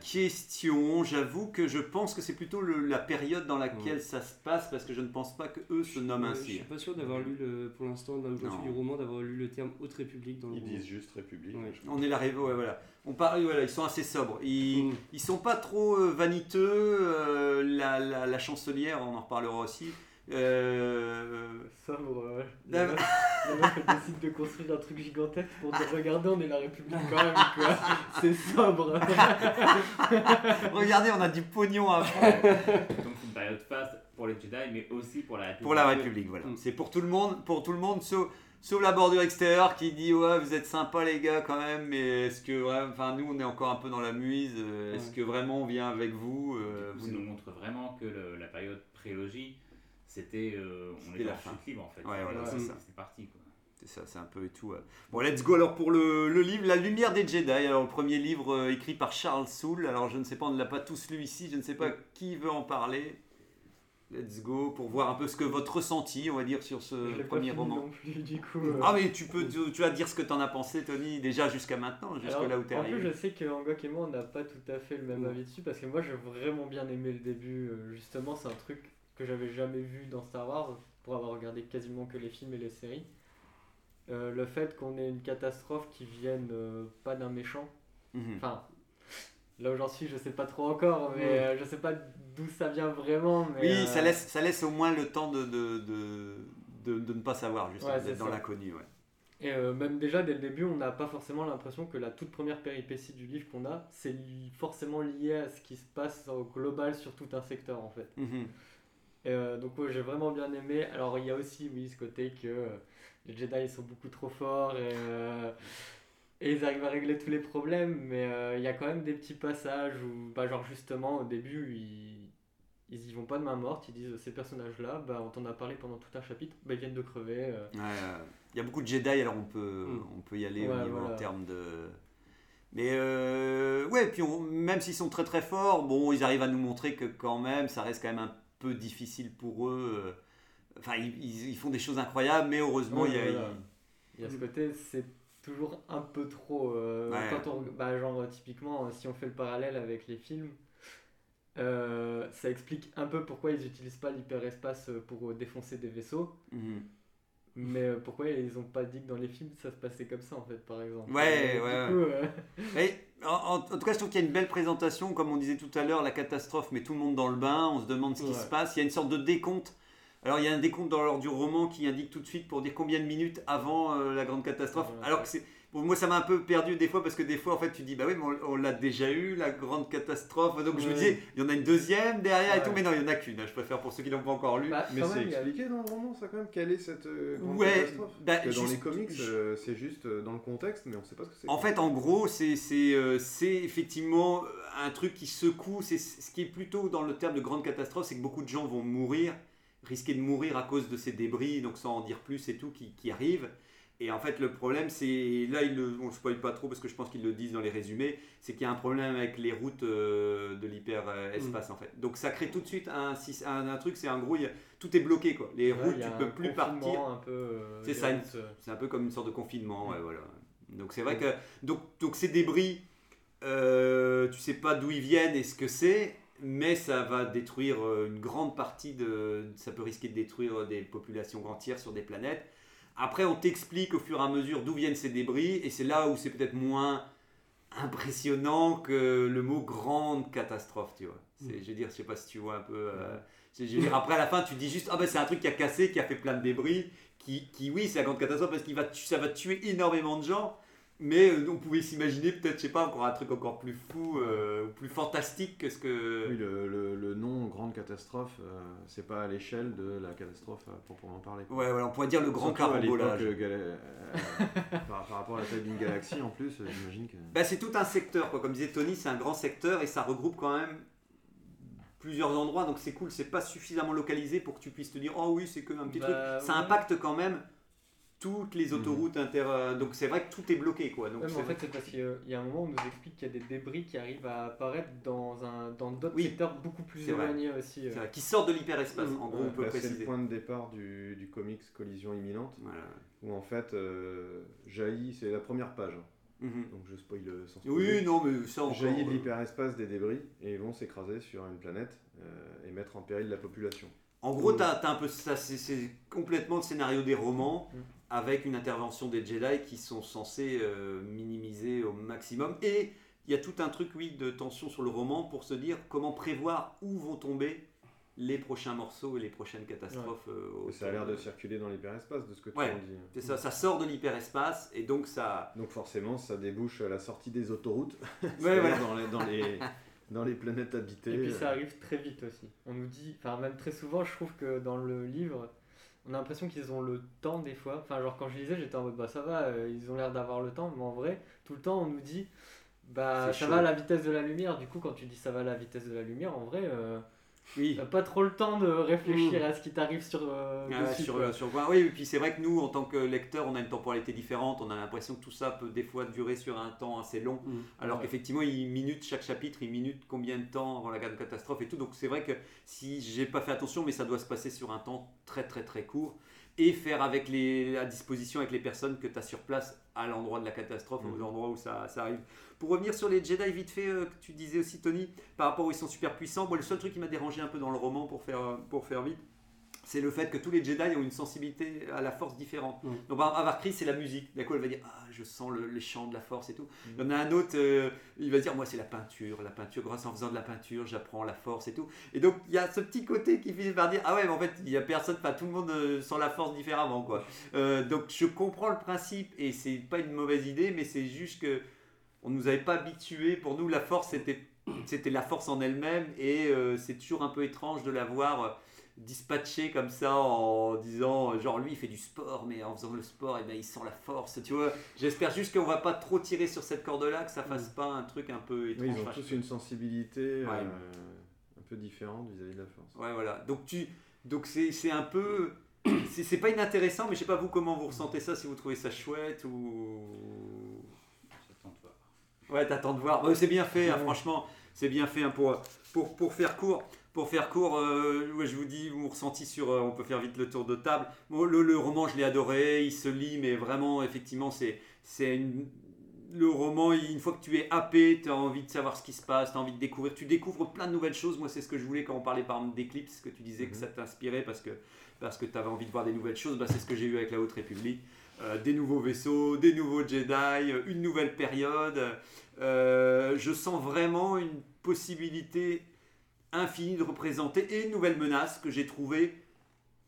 Question, j'avoue que je pense que c'est plutôt le- la période dans laquelle ça se passe parce que je ne pense pas que eux se nomment Ouais, Je ainsi. suis pas sûr d'avoir lu le, pour l'instant dans le du roman d'avoir lu le terme Haute République dans le Ils roman. disent juste République. Ouais. On est la rêve, ouais, voilà. On parle, voilà, ils sont assez sobres. Ils, Mm. ils sont pas trop euh, vaniteux. euh, la, la, la chancelière, on en reparlera aussi. Euh, Ça, bon, ouais. La- La meuf, la meuf, elle décide de construire un truc gigantesque pour dire regardez, on est la République quand même, quoi. C'est sobre. Regardez, on a du pognon à fond. Donc c'est une période faste pour les Jedi, mais aussi pour la République. Pour la République, voilà. Mm. C'est pour tout le monde, pour tout le monde, sauf, sauf la bordure extérieure qui dit ouais, vous êtes sympas les gars quand même, mais est-ce que vraiment, enfin nous on est encore un peu dans la muise. euh, Est-ce Ouais. que vraiment on vient avec vous euh, vous ça nous nous- montre vraiment que le- la période prélogie, c'était. euh, on était la en fin. libre en fait. Ouais, voilà, c'est ça. C'est parti quoi. C'est ça, c'est un peu et tout. ouais. Bon, let's go alors pour le, le livre La Lumière des Jedi. Alors, le premier livre euh, écrit par Charles Soule. Alors, je ne sais pas, on ne l'a pas tous lu ici. Je ne sais pas qui veut en parler. let's go pour voir un peu ce que votre ressenti, on va dire, sur ce Je l'ai pas premier fini roman. non plus, du coup. euh. Ah mais tu peux, tu, tu vas dire ce que t'en as pensé, Tony, déjà jusqu'à maintenant, jusque Alors, là où t'es En plus, arrivé. je sais que Angok et moi, on n'a pas tout à fait le même Mm. avis dessus parce que moi, j'ai vraiment bien aimé le début. euh, Justement, c'est un truc que j'avais jamais vu dans Star Wars pour avoir regardé quasiment que les films et les séries. Euh, le fait qu'on ait une catastrophe qui vienne euh, pas d'un méchant. Mhm. Enfin, là où j'en suis, je sais pas trop encore, mais Mm. euh, je sais pas d'où ça vient vraiment. Mais, Oui, euh, ça laisse, ça laisse au moins le temps de, de, de, de, de ne pas savoir, justement, Ouais, d'être dans l'inconnu. Ouais. Et euh, même déjà dès le début, on n'a pas forcément l'impression que la toute première péripétie du livre qu'on a, c'est forcément lié à ce qui se passe au global sur tout un secteur en fait. Mhm. Euh, donc ouais, j'ai vraiment bien aimé. Alors il y a aussi oui ce côté que euh, les Jedi ils sont beaucoup trop forts et, euh, et ils arrivent à régler tous les problèmes, mais il y a quand même des petits passages où bah, genre justement au début ils ils y vont pas de main morte, ils disent ces personnages là, bah, on t'en a parlé pendant tout un chapitre, bah, ils viennent de crever. Ouais, Il y a beaucoup de Jedi, alors on peut, Mm. on peut y aller au niveau voilà. en termes de. Mais euh, ouais, puis on- même s'ils sont très très forts, bon, ils arrivent à nous montrer que quand même, ça reste quand même un peu difficile pour eux. euh, Enfin, ils, font des choses incroyables, mais heureusement, Ouais, il y a. voilà. Il y a ce côté, c'est toujours un peu trop. euh, Ouais. Quand on, bah, genre, typiquement, euh, si on fait le parallèle avec les films, euh, ça explique un peu pourquoi ils n'utilisent pas l'hyperespace pour défoncer des vaisseaux. Mhm. Mais pourquoi ils ont pas dit que dans les films ça se passait comme ça en fait, par exemple. Ouais, Euh, ouais, Du coup, euh, Mais, en, tout cas, je trouve qu'il y a une belle présentation, comme on disait tout à l'heure, la catastrophe met tout le monde dans le bain, on se demande ce qui Ouais. se passe, il y a une sorte de décompte. Alors il y a un décompte dans l'ordre du roman qui indique tout de suite pour dire combien de minutes avant euh, la grande catastrophe. Ouais, Alors que c'est... Moi, ça m'a un peu perdu des fois parce que des fois, en fait, tu dis, bah oui, mais on, on l'a déjà eu, la grande catastrophe. Donc je me disais, il y en a une deuxième derrière et tout, mais non, il y en a qu'une. Je préfère pour ceux qui l'ont pas encore lu. bah, Mais c'est expliqué dans le roman, ça quand même, quelle est cette euh, grande Ouais, catastrophe? bah, Parce que dans juste- les comics, je- euh, c'est juste euh, dans le contexte, mais on sait pas ce que c'est. En fait, en gros, c'est c'est, euh, c'est effectivement un truc qui secoue. C'est ce qui est plutôt dans le terme de grande catastrophe, c'est que beaucoup de gens vont mourir, risquer de mourir à cause de ces débris, donc sans en dire plus et tout, qui, qui arrivent. Et en fait, le problème, c'est là, le, on ne spoil pas trop parce que je pense qu'ils le disent dans les résumés, c'est qu'il y a un problème avec les routes euh, de l'hyper-espace en fait. Donc ça crée tout de suite un, un, un truc, c'est en gros, il y a- tout est bloqué quoi. Les ouais, routes, tu un peux plus partir. Un euh, C'est ça, euh, C'est un peu comme une sorte de confinement, ouais, Mm. voilà. Donc c'est vrai que donc, donc ces débris, euh, tu sais pas d'où ils viennent et ce que c'est, mais ça va détruire une grande partie de, ça peut risquer de détruire des populations entières sur des planètes. Après, on t'explique au fur et à mesure d'où viennent ces débris et c'est là où c'est peut-être moins impressionnant que le mot grande catastrophe, tu vois. C'est, je veux dire, je sais pas si tu vois un peu. euh, c'est- je veux dire, après à la fin, tu dis juste, ah ben c'est un truc qui a cassé, qui a fait plein de débris, qui, qui oui, c'est la grande catastrophe parce qu'il va, ça va tuer énormément de gens. Mais euh, on pouvait s'imaginer peut-être, je sais pas, encore un truc encore plus fou, euh, ou plus fantastique que ce que. Oui, le, le- le nom grande catastrophe, euh, c'est pas à l'échelle de la catastrophe euh, proprement parler. quoi. Ouais, voilà, on pourrait dire le grand carambolage. euh, gala- euh, par, par rapport à la taille d'une galaxie en plus, j'imagine que. Bah, c'est tout un secteur, quoi. Comme disait Tony, c'est un grand secteur et ça regroupe quand même plusieurs endroits, donc c'est cool. C'est pas suffisamment localisé pour que tu puisses te dire, oh oui, c'est que un petit Bah, truc. Ça ouais. impacte quand même toutes les Mhm. autoroutes inter. euh, Donc c'est vrai que tout est bloqué, quoi. Donc Ouais, mais c'est- en fait, c'est parce qu'il y a un moment où on nous explique qu'il y a des débris qui arrivent à apparaître dans un dans d'autres Oui. secteurs beaucoup plus éloignés aussi. euh. qui sortent de l'hyperespace, Mhm. en gros, Ouais, on peut Bah, c'est le point de départ du, du comics Collision imminente, Voilà. où en fait euh, jaillit, c'est la première page, hein. Mhm. donc je spoil sans spoiler. Oui, non, mais ça encore. jaillit de euh, l'hyperespace des débris et ils vont s'écraser sur une planète euh, et mettre en péril la population. En gros, t'as as un peu ça, c'est- c'est complètement le scénario des romans Mm. Avec une intervention des Jedi qui sont censés euh, minimiser au maximum. Et il y a tout un truc, oui, de tension sur le roman pour se dire comment prévoir où vont tomber les prochains morceaux et les prochaines catastrophes. euh, ça a l'air de circuler dans l'hyperespace de ce que tu Ouais. en dis. C'est ça, ça sort de l'hyperespace et donc ça. Donc forcément, ça débouche à la sortie des autoroutes, Ouais, c'est-à-dire voilà. dans, les, dans, les, dans les planètes habitées. Et puis ça euh, arrive très vite aussi. On nous dit, enfin même très souvent, je trouve que dans le livre, on a l'impression qu'ils ont le temps des fois. Enfin genre quand je lisais, j'étais en mode bah ça va, euh, ils ont l'air d'avoir le temps, mais en vrai, tout le temps on nous dit bah ça chaud. va à la vitesse de la lumière. Du coup quand tu dis ça va à la vitesse de la lumière, en vrai, euh, Oui. T'as pas trop le temps de réfléchir à ce qui t'arrive sur. euh, Ah dessus, sur, quoi. sur quoi. Oui, et puis c'est vrai que nous, en tant que lecteurs, on a une temporalité différente. On a l'impression que tout ça peut des fois durer sur un temps assez long. Mm. Alors Ouais. qu'effectivement, il minute chaque chapitre, il minute combien de temps avant la grande catastrophe et tout. Donc c'est vrai que si j'ai pas fait attention, mais ça doit se passer sur un temps très très très court et faire avec les, la disposition avec les personnes que tu as sur place à l'endroit de la catastrophe, aux endroits où ça, ça arrive. Pour revenir sur les Jedi, vite fait, euh, que tu disais aussi, Tony, par rapport où ils sont super puissants, moi, le seul truc qui m'a dérangé un peu dans le roman, pour faire, pour faire vite, c'est le fait que tous les Jedi ont une sensibilité à la force différente. Mhm. Donc, par exemple, Avar c'est la musique. D'accord, elle va dire Ah, je sens le, les chants de la force et tout. Il y en a un autre, euh, il va dire Moi, c'est la peinture. La peinture, grâce en faisant de la peinture, j'apprends la force et tout. Et donc, il y a ce petit côté qui finit par dire Ah ouais, mais en fait, il y a personne, enfin, tout le monde euh, sent la force différemment, quoi. Euh, donc, je comprends le principe et c'est pas une mauvaise idée, mais c'est juste que on nous avait pas habitués. Pour nous, la force, c'était c'était la force en elle-même et c'est toujours un peu étrange de la voir dispatchée comme ça en disant genre lui il fait du sport mais en faisant le sport et ben il sent la force tu vois j'espère juste qu'on va pas trop tirer sur cette corde là que ça fasse pas un truc un peu étrange Oui, ils ont tous une sensibilité euh, un peu différente vis-à-vis de la force. Ouais, voilà. Donc, tu, donc c'est, c'est un peu. C'est, c'est pas inintéressant, mais je sais pas vous comment vous ressentez ça, si vous trouvez ça chouette ou. J'attends de voir. Ouais, t'attends de voir. Ouais, c'est bien fait, hein, franchement. C'est bien fait hein, pour, pour, pour faire court. Pour faire court, euh, ouais, je vous dis mon ressenti sur. euh, on peut faire vite le tour de table. Bon, le, le roman, je l'ai adoré. Il se lit, mais vraiment, effectivement, c'est, c'est une- le roman. Une fois que tu es happé, tu as envie de savoir ce qui se passe, tu as envie de découvrir. Tu découvres plein de nouvelles choses. Moi, c'est ce que je voulais quand on parlait par exemple d'Eclipse, que tu disais que Mhm. ça t'inspirait parce que, parce que tu avais envie de voir des nouvelles choses. Bah, c'est ce que j'ai eu avec la Haute République. Euh, des nouveaux vaisseaux, des nouveaux Jedi, une nouvelle période. Je sens vraiment une possibilité infinie de représenter et une nouvelle menace que j'ai trouvée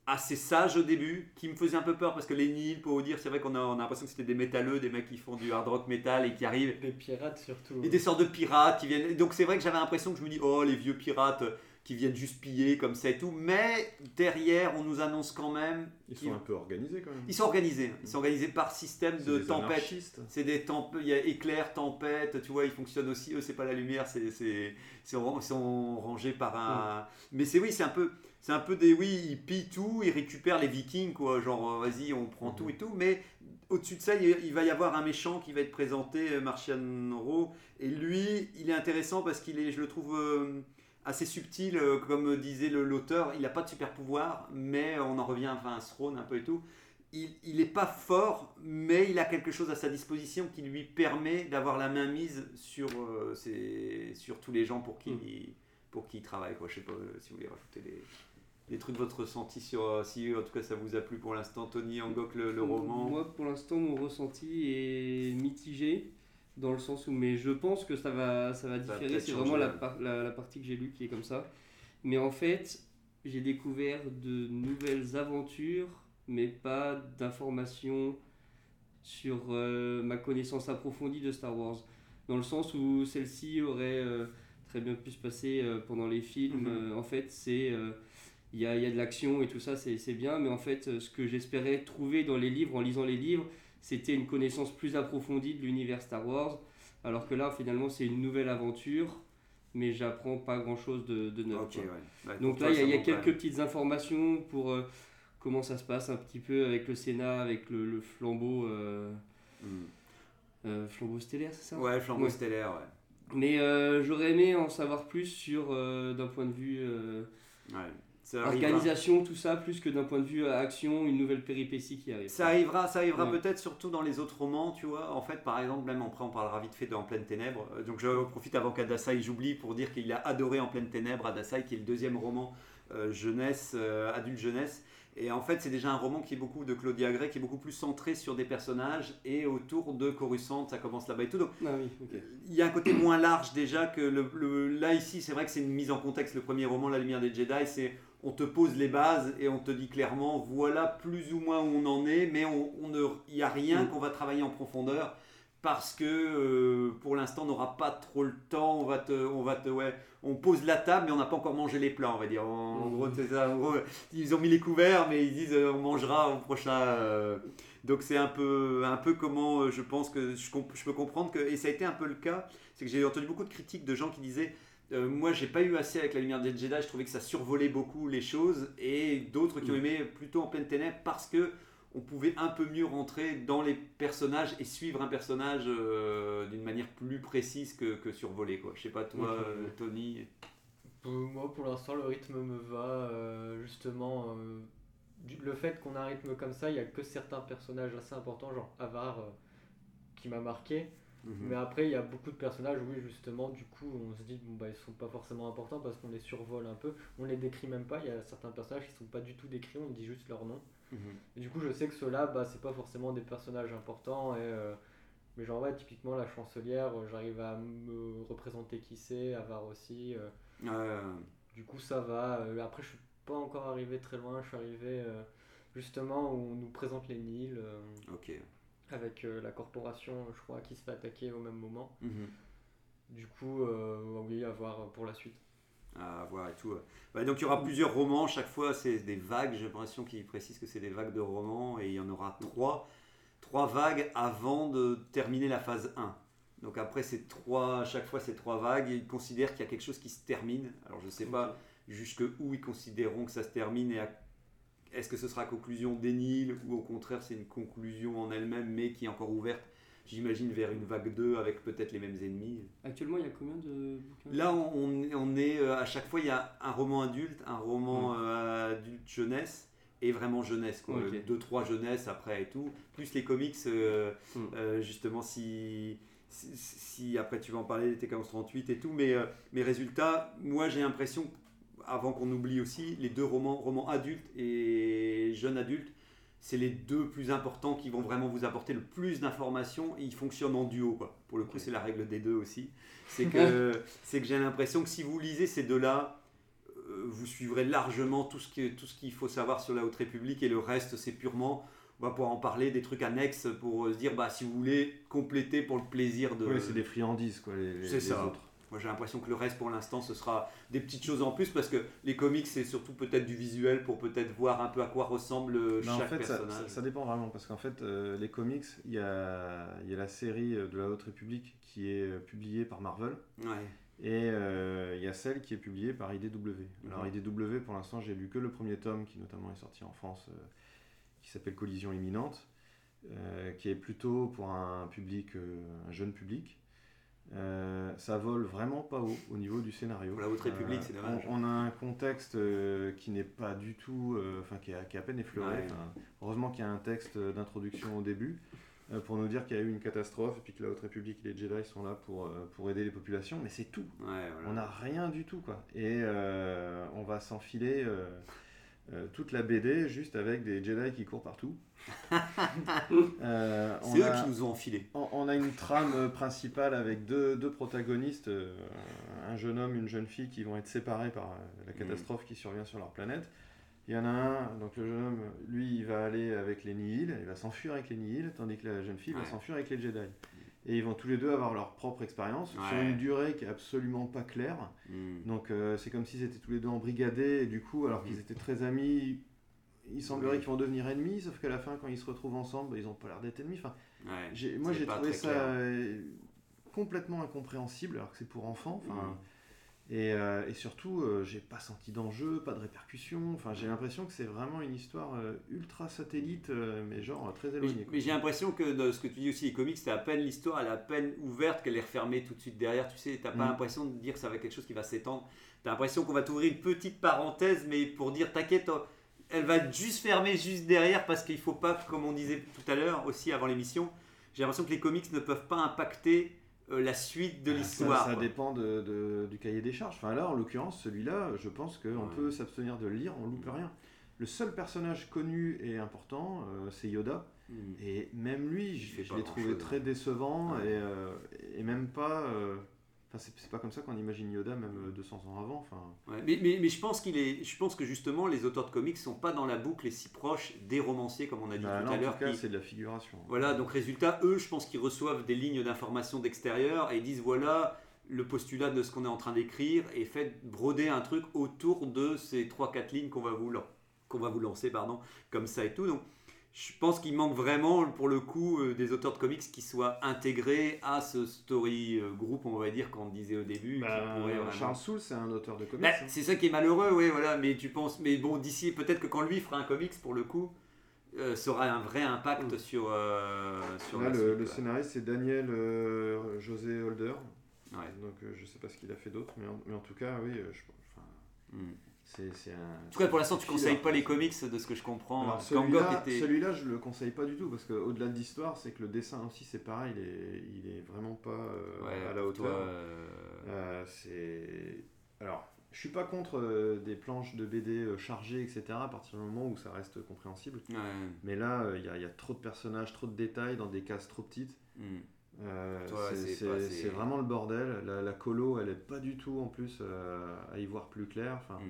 assez sage au début, qui me faisait un peu peur parce que les Nils, pour vous dire, c'est vrai qu'on a, on a l'impression que c'était des métalleux, des mecs qui font du hard rock metal et qui arrivent Des pirates surtout. et des sortes de pirates qui viennent. Donc c'est vrai que j'avais l'impression que je me dis, oh, les vieux pirates qui viennent juste piller comme ça et tout. Mais derrière, on nous annonce quand même. Ils sont un peu organisés quand même. Ils sont organisés. Ils sont organisés par système de tempête. C'est des tempêtes, il y a éclair, tempête, tu vois, ils fonctionnent aussi. Eux, c'est pas la lumière, c'est ils sont rangés par un. Mais c'est oui, c'est un peu, c'est un peu des oui, ils pillent tout, ils récupèrent les Vikings quoi, genre euh, vas-y, on prend tout et tout. Mais au-dessus de ça, il il va y avoir un méchant qui va être présenté, euh, Martian Ro, et lui, il est intéressant parce qu'il est, je le trouve. euh, assez subtil, euh, comme disait l'auteur, il n'a pas de super pouvoir, mais on en revient enfin, à Throne un peu et tout il n'est pas fort, mais il a quelque chose à sa disposition qui lui permet d'avoir la main mise sur, euh, ses- sur tous les gens pour qui, Mm. pour qui il travaille. Quoi. Je sais pas euh, si vous voulez rajouter des, des trucs, votre ressenti sur. euh, si en tout cas ça vous a plu pour l'instant, Tony Angok, le, le roman. Moi, pour l'instant, mon ressenti est mitigé dans le sens où, mais je pense que ça va, ça va différer. C'est vraiment la, par- la, la partie que j'ai lue qui est comme ça. Mais en fait, j'ai découvert de nouvelles aventures, mais pas d'informations sur euh, ma connaissance approfondie de Star Wars. Dans le sens où celle-ci aurait euh, très bien pu se passer euh, pendant les films. Mhm. En fait, c'est. il y a, y a de l'action et tout ça, c'est bien, mais en fait, ce que j'espérais trouver dans les livres, en lisant les livres, c'était une connaissance plus approfondie de l'univers Star Wars, alors que là, finalement, c'est une nouvelle aventure, mais j'apprends pas grand-chose de, de neuf. Ouais. Ouais, Donc là, il y a, y quelques petites informations pour euh, comment ça se passe un petit peu avec le Sénat, avec le, le flambeau, euh, même. euh, flambeau stellaire, c'est ça? Ouais, flambeau Ouais. stellaire, ouais. Mais j'aurais aimé en savoir plus sur, d'un point de vue ouais. Ça organisation, tout ça, plus que d'un point de vue euh, action, une nouvelle péripétie qui arrive. Ça arrivera, ça arrivera Ouais. peut-être surtout dans les autres romans, tu vois. En fait, par exemple, même après, on parlera vite fait de En pleine ténèbres. Euh, Donc, je profite avant qu'Adasai j'oublie pour dire qu'il a adoré En pleine ténèbres, Adasai, qui est le deuxième roman euh, jeunesse, euh, adulte jeunesse. Et en fait, c'est déjà un roman qui est beaucoup de Claudia Gray, qui est beaucoup plus centré sur des personnages et autour de Coruscant, ça commence là-bas et tout. Donc, Ah oui, il y a un côté moins large déjà que le, le- là ici c'est vrai que c'est une mise en contexte le premier roman La lumière des Jedi c'est on te pose les bases et on te dit clairement voilà plus ou moins où on en est mais on, ne il y a rien Mm. qu'on va travailler en profondeur parce que euh, pour l'instant on n'aura pas trop le temps on va te on va te ouais on pose la table mais on n'a pas encore mangé les plats on va dire en, en Mm. gros c'est ça en gros ils ont mis les couverts mais ils disent euh, on mangera au prochain euh, donc c'est un peu, un peu comment je pense que je peux comprendre que, et ça a été un peu le cas, c'est que j'ai entendu beaucoup de critiques de gens qui disaient Euh, moi, j'ai pas eu assez avec la lumière des Jedi. Je trouvais que ça survolait beaucoup les choses, et d'autres qui ont Mm. aimé plutôt en pleine ténèbres parce que on pouvait un peu mieux rentrer dans les personnages et suivre un personnage euh, d'une manière plus précise que, que survoler. Quoi. Je sais pas toi, euh, Tony. Moi, pour l'instant, le rythme me va. euh, justement, euh, le fait qu'on a un rythme comme ça, il y a que certains personnages assez importants, genre Avar, euh, qui m'a marqué. Mhm. Mais après, il y a beaucoup de personnages, oui, justement, du coup, on se dit, bon, bah, ils sont pas forcément importants parce qu'on les survole un peu. On les décrit même pas. Il y a certains personnages qui sont pas du tout décrits, on dit juste leur nom. Mhm. Et du coup, je sais que ceux-là, bah, c'est pas forcément des personnages importants. Et, euh, mais genre, ouais, typiquement, la chancelière, euh, j'arrive à me représenter qui c'est, Avar aussi. euh, Euh, du coup, ça va. Après, je suis pas encore arrivé très loin. Je suis arrivé justement où on nous présente les Nils ok. Avec euh, la corporation, je crois, qui se fait attaquer au même moment. Mhm. Du coup, euh, oui, à voir pour la suite. à voir et tout. ouais. Bah, donc il y aura plusieurs romans, chaque fois c'est des vagues, j'ai l'impression qu'ils précisent que c'est des vagues de romans et il y en aura trois, trois vagues avant de terminer la phase 1. Donc après c'est trois, chaque fois c'est trois vagues et ils considèrent qu'il y a quelque chose qui se termine. Alors je sais pas jusque où ils considéreront que ça se termine et à- est-ce que ce sera conclusion d'Enil ou au contraire c'est une conclusion en elle-même mais qui est encore ouverte, j'imagine vers une vague 2 avec peut-être les mêmes ennemis? Actuellement, il y a combien de bouquins? Là, on, est euh, à chaque fois, il y a un roman adulte, un roman euh, adulte jeunesse et vraiment jeunesse, quoi. Deux, trois jeunesse après et tout. Plus les comics, euh, Mm. euh, justement, si, si, si- après tu vas en parler, les TK1138 et tout. Mais, mais résultat, moi j'ai l'impression, avant qu'on oublie aussi, les deux romans, romans adultes et jeunes adultes, c'est les deux plus importants qui vont vraiment vous apporter le plus d'informations et ils fonctionnent en duo quoi. Pour le coup, c'est la règle des deux aussi. C'est que c'est que j'ai l'impression que si vous lisez ces deux-là, euh, vous suivrez largement tout ce qui- tout ce qu'il faut savoir sur la Haute République et le reste c'est purement on va pouvoir en parler des trucs annexes pour euh, se dire bah si vous voulez compléter pour le plaisir de Oui, c'est des friandises, quoi, les, les- c'est les ça. autres. Moi j'ai l'impression que le reste pour l'instant ce sera des petites choses en plus parce que les comics c'est surtout peut-être du visuel pour peut-être voir un peu à quoi ressemble euh, Non, en chaque fait, ça, personnage. ça- ça dépend vraiment, parce qu'en fait, euh, les comics, il y a, il y a la série euh, de la Haute République qui est publiée par Marvel, Ouais. et euh, il y a celle qui est publiée par IDW. Alors Mhm. IDW, pour l'instant, j'ai lu que le premier tome, qui notamment est sorti en France, euh, qui s'appelle Collision imminente, qui est plutôt pour un public, un jeune public. Euh, ça vole vraiment pas haut au niveau du scénario. La Haute République, c'est dommage. On, on a un contexte euh, qui n'est pas du tout, euh, enfin qui, est à- qui est à peine effleuré. Ouais. Heureusement qu'il y a un texte d'introduction au début euh, pour nous dire qu'il y a eu une catastrophe et puis que la Haute République et les Jedi sont là pour, euh, pour aider les populations, mais c'est tout. Ouais, voilà. On n'a rien du tout quoi. Et euh, on va s'enfiler euh, toute la BD juste avec des Jedi qui courent partout. Euh, C'est eux a- qui nous ont enfilé. on, on a une trame principale avec deux, deux protagonistes, euh, un jeune homme, une jeune fille qui vont être séparés par la catastrophe qui survient sur leur planète. Il y en a un, donc le jeune homme, lui, il va aller avec les Nihil, il va s'enfuir avec les Nihil, tandis que la jeune fille va s'enfuir avec les Jedi. Et ils vont tous les deux avoir leur propre expérience sur une durée qui est absolument pas claire. Mm. Donc euh, c'est comme s'ils étaient tous les deux embrigadés et du coup, alors qu'ils étaient très amis, il semblerait qu'ils vont devenir ennemis, sauf qu'à la fin, quand ils se retrouvent ensemble, bah, ils n'ont pas l'air d'être ennemis. Enfin, Ouais. j'ai- moi j'ai trouvé ça clair. euh, complètement incompréhensible alors que c'est pour enfants. Enfin, Mhm. Et, euh, et surtout, euh, j'ai pas senti d'enjeu, pas de répercussions. Enfin, j'ai l'impression que c'est vraiment une histoire euh, ultra satellite, euh, mais genre très éloignée. mais j'ai l'impression que dans ce que tu dis aussi, les comics, c'est à peine l'histoire, elle est à peine ouverte qu'elle est refermée tout de suite derrière. Tu sais, t'as pas Mm. l'impression de dire que ça va être quelque chose qui va s'étendre. T'as l'impression qu'on va t'ouvrir une petite parenthèse, mais pour dire t'inquiète, oh, elle va juste fermée juste derrière parce qu'il faut pas, comme on disait tout à l'heure aussi avant l'émission, j'ai l'impression que les comics ne peuvent pas impacter euh, la suite de Ah, l'histoire. Ça, dépend de, de- du cahier des charges. Enfin, là, en l'occurrence, celui-là, je pense qu'on Ouais. peut s'abstenir de le lire, on loupe rien. Le seul personnage connu et important, euh, c'est Yoda. Mm. Et même lui, je, l'ai trouvé très décevant Ouais. et, euh, et même pas. Euh, Enfin, c'est pas comme ça qu'on imagine Yoda, même euh, 200 ans avant. Enfin, Ouais, mais, mais, mais je pense qu'il est, je pense que justement les auteurs de comics sont pas dans la boucle et si proches des romanciers comme on a dit bah, tout là, à en l'heure. tout cas, qui- c'est de la figuration. Voilà, donc résultat, eux, je pense qu'ils reçoivent des lignes d'information d'extérieur et ils disent voilà le postulat de ce qu'on est en train d'écrire et faites broder un truc autour de ces 3-4 lignes qu'on va vous lan- qu'on va vous lancer, pardon, comme ça et tout. Donc je pense qu'il manque vraiment, pour le coup, euh, des auteurs de comics qui soient intégrés à ce story euh, group, on va dire, qu'on disait au début. Bah, qui pourrait vraiment- Charles Soule, c'est un auteur de comics. Bah, hein. c'est ça qui est malheureux, oui, voilà. Mais tu penses, mais bon, d'ici, peut-être que quand lui fera un comics, pour le coup, euh, ça aura un vrai impact sur, sur Là, la le, suite, le scénariste, c'est Daniel José Holder. Ouais. Donc, je sais pas ce qu'il a fait d'autre, mais en, mais en tout cas, oui, je, enfin, Hmm. c'est c'est un. En tout cas, pour l'instant, tu conseilles pas les comics de ce que je comprends. Alors, Quand Gok celui-là, était- celui-là, je le conseille pas du tout parce qu'au-delà de l'histoire, c'est que le dessin aussi, c'est pareil, il est, il est vraiment pas euh, Ouais, à la hauteur. toi, euh, Euh, c'est. Alors, je suis pas contre euh, des planches de BD euh, chargées, etc., à partir du moment où ça reste compréhensible. ouais. Mais là, euh, il y, a- il y a trop de personnages, trop de détails dans des cases trop petites. Hmm. Euh, Toi, c'est- c'est c'est pas- c'est- c'est vraiment le bordel. La, la colo, elle est pas du tout en plus euh, à y voir plus clair. Enfin, Mm.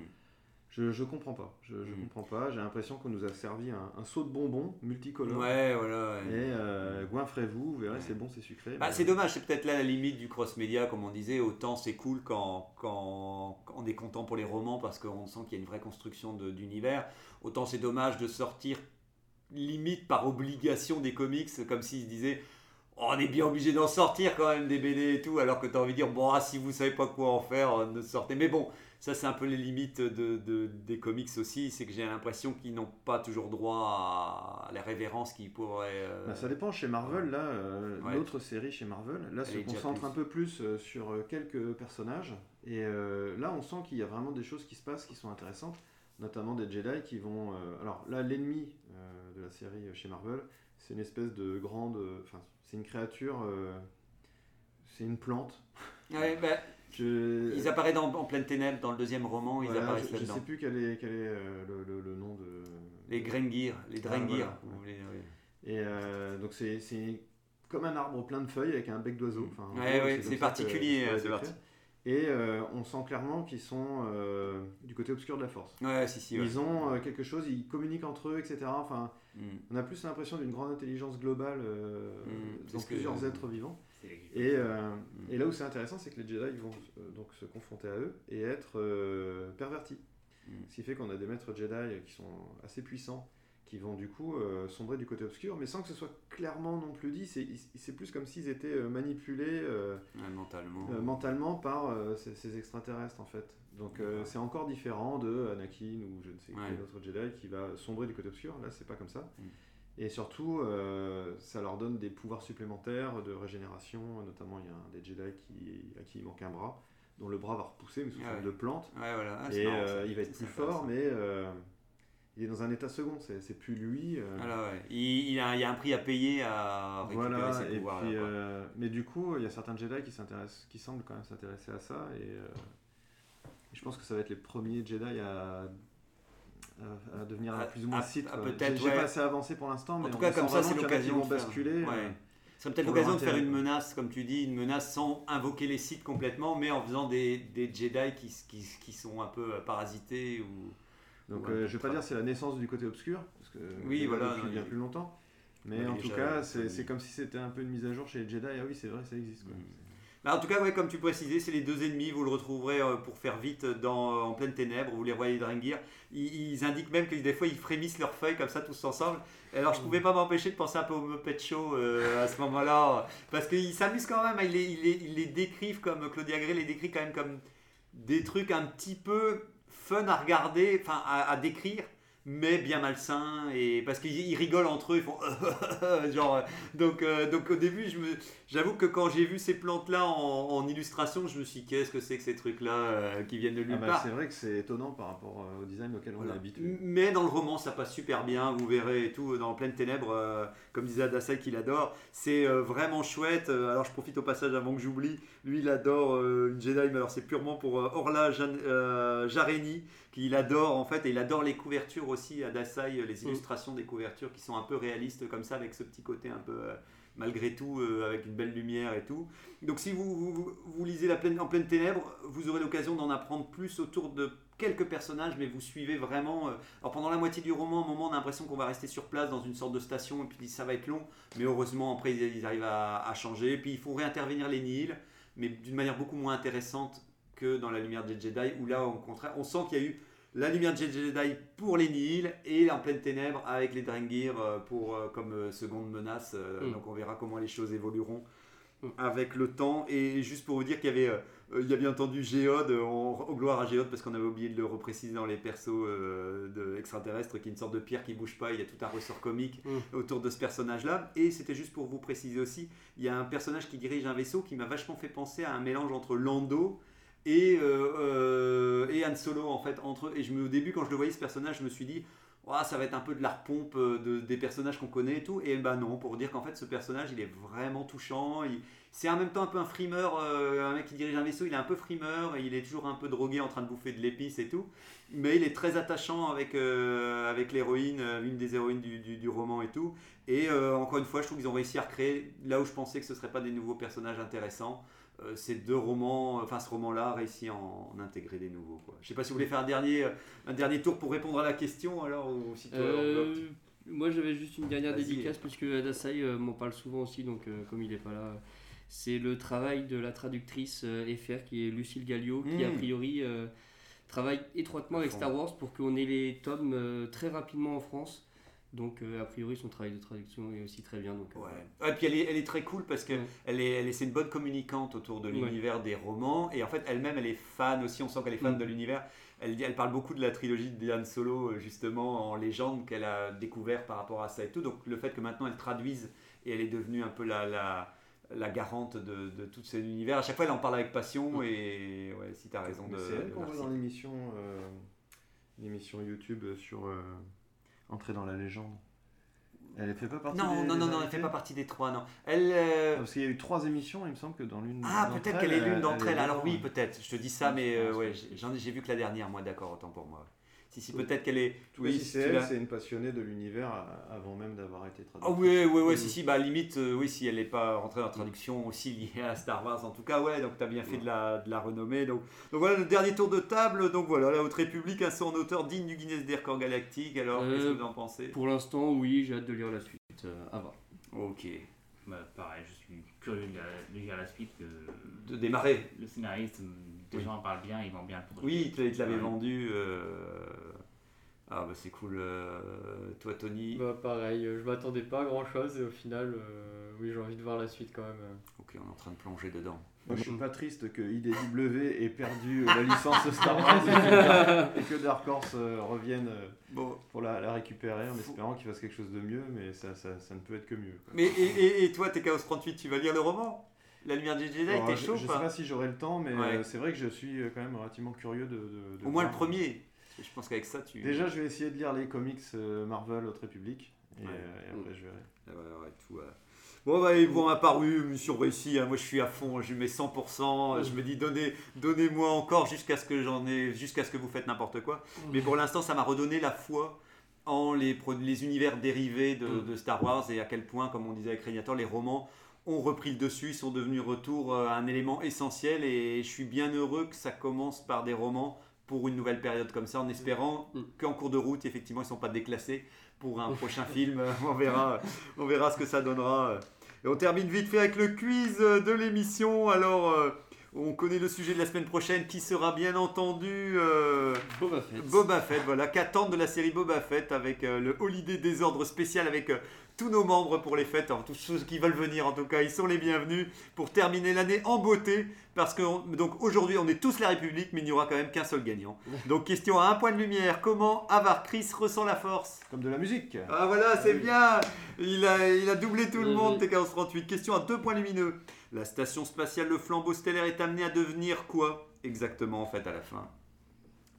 Je, je comprends pas. Je, je Mm. comprends pas. J'ai l'impression qu'on nous a servi un, un seau de bonbons multicolores. Ouais, voilà. ouais. Et euh, goinfrez-vous, vous verrez, Ouais. c'est bon, c'est sucré. Bah, mais- c'est dommage, c'est peut-être là la limite du cross-média, comme on disait. Autant c'est cool quand, quand, quand on est content pour les romans parce qu'on sent qu'il y a une vraie construction d'univers. Autant c'est dommage de sortir limite par obligation des comics, comme s'ils se disaient on est bien obligé d'en sortir quand même des BD et tout, alors que tu as envie de dire Bon, ah, si vous savez pas quoi en faire, euh, ne sortez. Mais bon, ça c'est un peu les limites de, de- des comics aussi, c'est que j'ai l'impression qu'ils n'ont pas toujours droit à la révérence qu'ils pourraient. euh, Bah, ça dépend chez Marvel, là, euh, Ouais. l'autre série chez Marvel, là, Elle se concentre plus. un peu plus sur quelques personnages. Et euh, là, on sent qu'il y a vraiment des choses qui se passent qui sont intéressantes, notamment des Jedi qui vont. alors là, l'ennemi de la série chez Marvel, c'est une espèce de grande. euh, Enfin, c'est une créature. euh, c'est une plante. Ouais, bah, Ils apparaissent dans- en pleine ténèbres dans le deuxième roman, ils Voilà, apparaissent je, là-dedans. sais plus quel est, quel est euh, le, le- le nom de. Les Grengir, les Ah, Drengir. voilà. vous voulez, ouais. Et euh, donc c'est comme un arbre plein de feuilles avec un bec d'oiseau. Enfin, en Ouais, gros, ouais, comme c'est que particulier, ça euh. Et euh, on sent clairement qu'ils sont du côté obscur de la force. Si, si. Ils ont quelque chose, ils communiquent entre eux, etc. Enfin, Mm. on a plus l'impression d'une grande intelligence globale euh, Mm, dans que- plusieurs êtres vivants. Et, euh, Mm. et là où c'est intéressant, c'est que les Jedi vont euh, donc se confronter à eux et être euh, pervertis. Ce qui fait qu'on a des maîtres Jedi qui sont assez puissants, qui vont du coup euh, sombrer du côté obscur, mais sans que ce soit clairement non plus dit. C'est c'est plus comme s'ils étaient manipulés euh, Ouais, mentalement. euh, mentalement par euh, ces, ces extraterrestres en fait. Donc euh, c'est encore différent de Anakin ou je ne sais Ouais. quel autre Jedi qui va sombrer du côté obscur. Là, c'est pas comme ça. Mm. Et surtout, euh, ça leur donne des pouvoirs supplémentaires de régénération. Notamment, il y a un des Jedi qui, à qui il manque un bras, dont le bras va repousser, mais sous Ah forme ouais. de plante. Ouais, voilà. Ah, et marrant, euh, il va être plus fort, mais il est dans un état second. C'est plus lui. ouais. Il, il a, il y a un prix à payer à récupérer voilà, ses et pouvoirs. puis, là, quoi. mais du coup, il y a certains Jedi qui qui semblent quand même s'intéresser à ça, et je pense que ça va être les premiers Jedi à, devenir À- plus ou moins quoi. peut-être, J'ai ouais. pas assez avancé pour l'instant, mais En tout cas, comme ça, c'est l'occasion de basculer. Ouais. euh, Ce serait peut-être l'occasion de faire une menace, comme tu dis, une menace sans invoquer les sites complètement, mais en faisant des, des Jedi qui, qui, qui sont un peu euh, parasités ou. Donc ou euh, je vais pas dire c'est la naissance du côté obscur, parce que Oui, voilà, depuis non, bien il- plus longtemps. Mais en tout cas, c'est c'est comme si c'était un peu une mise à jour chez les Jedi. Ah oui, c'est vrai, ça existe. Quoi. Mm. Bah, en tout cas, ouais, comme tu précisais, c'est les deux ennemis. Vous le retrouverez euh, pour faire vite dans, euh, en pleine ténèbres. Vous les voyez Drengir. Ils, ils indiquent même que des fois ils frémissent leurs feuilles comme ça tous ensemble. Alors je pouvais pas m'empêcher de penser un peu au Muppet Show euh, à ce moment-là. Parce qu'ils s'amusent quand même. hein. Ils les, décrivent comme Claudia Gray les décrit quand même comme des trucs un petit peu fun à regarder, enfin à décrire. Mais bien malsains et parce qu'ils ils rigolent entre eux, ils font genre donc euh, donc au début je me J'avoue que quand j'ai vu ces plantes-là en, en illustration, je me suis dit, qu'est-ce que c'est que ces trucs-là euh, qui viennent de nulle Ah bah, c'est vrai que c'est étonnant par rapport euh, au design auquel on Voilà. est habitué. Mais dans le roman, ça passe super bien, vous verrez et tout, dans Pleine Ténèbres, euh, comme disait Adasai qu'il adore. C'est euh, vraiment chouette. Euh, alors je profite au passage avant que j'oublie, lui il adore euh, une Jedi, mais alors c'est purement pour euh, Orla euh, Jareni, qu'il adore en fait, et il adore les couvertures aussi, Adasai, euh, les illustrations des couvertures qui sont un peu réalistes comme ça, avec ce petit côté un peu. euh, malgré tout, euh, avec une belle lumière et tout. Donc si vous, vous, vous lisez la pleine, En pleine ténèbres, vous aurez l'occasion d'en apprendre plus autour de quelques personnages, mais vous suivez vraiment... euh, alors pendant la moitié du roman, à un moment, on a l'impression qu'on va rester sur place dans une sorte de station, et puis ça va être long, mais heureusement, après, ils, ils arrivent à, à changer. Puis il faut réintervenir les Nihil, mais d'une manière beaucoup moins intéressante que dans La Lumière des Jedi, où là, au contraire, on sent qu'il y a eu La lumière de Jedi pour les Nihil et En pleine ténèbres avec les Drengir euh, pour, euh, comme euh, seconde menace. Mm. Donc on verra comment les choses évolueront Mm. avec le temps. Et juste pour vous dire qu'il y avait, euh, il y a bien entendu Géode, en- au gloire à Géode parce qu'on avait oublié de le repréciser dans les persos euh, de extraterrestres, qui est une sorte de pierre qui bouge pas. Il y a tout un ressort comique Mm. autour de ce personnage-là. Et c'était juste pour vous préciser aussi, il y a un personnage qui dirige un vaisseau qui m'a vachement fait penser à un mélange entre Lando et, euh, euh, et Han Solo en fait entre eux. Et je me, au début quand je le voyais ce personnage, je me suis dit ça va être un peu de la repompe euh, de, des personnages qu'on connaît et tout. Et ben non, pour dire qu'en fait ce personnage il est vraiment touchant. C'est en même temps un peu un frimeur, euh, un mec qui dirige un vaisseau, il est un peu frimeur, il est toujours un peu drogué en train de bouffer de l'épice et tout. Mais il est très attachant avec, avec l'héroïne, une des héroïnes du, du- du roman et tout. Et encore une fois, je trouve qu'ils ont réussi à recréer là où je pensais que ce ne seraient pas des nouveaux personnages intéressants. Euh, ces deux romans, enfin ce roman-là réussi à en, en intégrer des nouveaux. Quoi. Je sais pas si vous voulez faire un dernier, euh, un dernier tour pour répondre à la question alors ou si toi, Euh, moi j'avais juste une dernière dédicace puisque Adasai euh, m'en parle souvent aussi donc comme il n'est pas là c'est le travail de la traductrice FR qui est Lucille Gallio qui a Mm. priori travaille étroitement avec. Star Wars pour qu'on ait les tomes très rapidement en France donc euh, a priori son travail de traduction est aussi très bien donc euh, Ouais. Et puis elle est, elle est très cool parce que Ouais. elle est, elle est, c'est une bonne communicante autour de Ouais. l'univers des romans et en fait elle-même elle est fan aussi. On sent qu'elle est fan Mm. de l'univers. Elle, parle beaucoup de la trilogie de Diane Solo euh, justement en légende qu'elle a découvert par rapport à ça et tout. Donc le fait que maintenant elle traduise et elle est devenue un peu la, la, la garante de, de tout cet univers. À chaque fois elle en parle avec passion et ouais, si tu as raison de. C'est elle qu'on voit dans l'émission euh, l'émission YouTube sur euh, Entrer dans la légende. Elle fait pas partie Non, des- non, des non, non, elle fait pas partie des trois, non. Elle. euh, Ah, Parce qu'il y a eu trois émissions, il me semble que dans l'une. Ah, peut-être qu'elle est l'une d'entre elles. Alors oui, peut-être. Je te dis ça, mais euh, ouais, j'en ai, j'ai vu que la dernière, moi, d'accord, autant pour moi. Si, si, Oui. peut-être qu'elle est. Oui, si si c'est c'est une passionnée de l'univers avant même d'avoir été Ah traduite. oui, oui, oui, Mm. si, si, bah limite, euh, oui, si elle n'est pas rentrée dans la traduction aussi liée à Star Wars, en tout cas, ouais, donc tu as bien fait de la, de la renommer. Donc, donc voilà, le dernier tour de table, donc voilà, la Haute République, un son auteur digne du Guinness des records galactiques, alors Euh, qu'est-ce que vous en pensez? pour l'instant oui j'ai hâte de lire la suite euh, à voir Ok. Bah, pareil, je suis curieux de, lire la suite. que De démarrer. Le scénariste, des Oui. gens en parlent bien, ils vont bien le projet. Oui, il te l'avait Ouais. vendu. euh, Ah, bah c'est cool. euh, Toi, Tony. Bah pareil, euh, je m'attendais pas à grand chose et au final, euh, oui, j'ai envie de voir la suite quand même. Ok, on est en train de plonger dedans. Moi, je suis pas triste que IDW ait perdu la licence Star Wars et que, et que Dark Horse euh, revienne Bon. pour la, la récupérer en espérant qu'il fasse quelque chose de mieux, mais ça, ça, ça ne peut être que mieux. quoi. Mais et, et, et toi, t'es Chaos 38, tu vas lire le roman? La lumière des Jedi, t'es je, chaud je ou sais pas si j'aurai le temps, mais Ouais. euh, c'est vrai que je suis euh, quand même relativement curieux de. de- de Au moins le premier. Je pense qu'avec ça, tu. Déjà, je vais essayer de lire les comics euh, Marvel Haute République, et, Ouais. et après je verrai. Ah ouais, ouais, tout. Bon, bah, ma part, oui, mission réussie. hein. Moi, je suis à fond. Je mets 100%. Je me dis, donnez, donnez-moi encore jusqu'à ce que j'en ai, jusqu'à ce que vous faites n'importe quoi. Mais pour l'instant, ça m'a redonné la foi en les, univers dérivés de, Mm. de Star Wars et à quel point, comme on disait avec Régnator, les romans ont repris le dessus, sont devenus retour euh, un élément essentiel. Et je suis bien heureux que ça commence par des romans pour une nouvelle période comme ça, en espérant Mm. qu'en cours de route, effectivement, ils ne sont pas déclassés pour un prochain film. On verra, on verra ce que ça donnera. Et on termine vite fait avec le quiz de l'émission. Alors, euh, on connaît le sujet de la semaine prochaine qui sera bien entendu euh, Boba Fett Boba Fett. Voilà, qu'attendre de la série Boba Fett avec euh, le Holiday Désordre spécial avec euh, tous nos membres pour les fêtes. Alors, tous ceux qui veulent venir, en tout cas, ils sont les bienvenus pour terminer l'année en beauté. Parce que on- donc aujourd'hui, on est tous la République, mais il n'y aura quand même qu'un seul gagnant. Donc, question à un point de lumière comment Avar Chris ressent la force? Comme de la musique ah voilà, c'est oui. bien il a, il a doublé tout le monde, oui. TK38. Question à deux points lumineux. La station spatiale Le Flambeau Stellaire est amenée à devenir quoi Exactement, en fait, à la fin?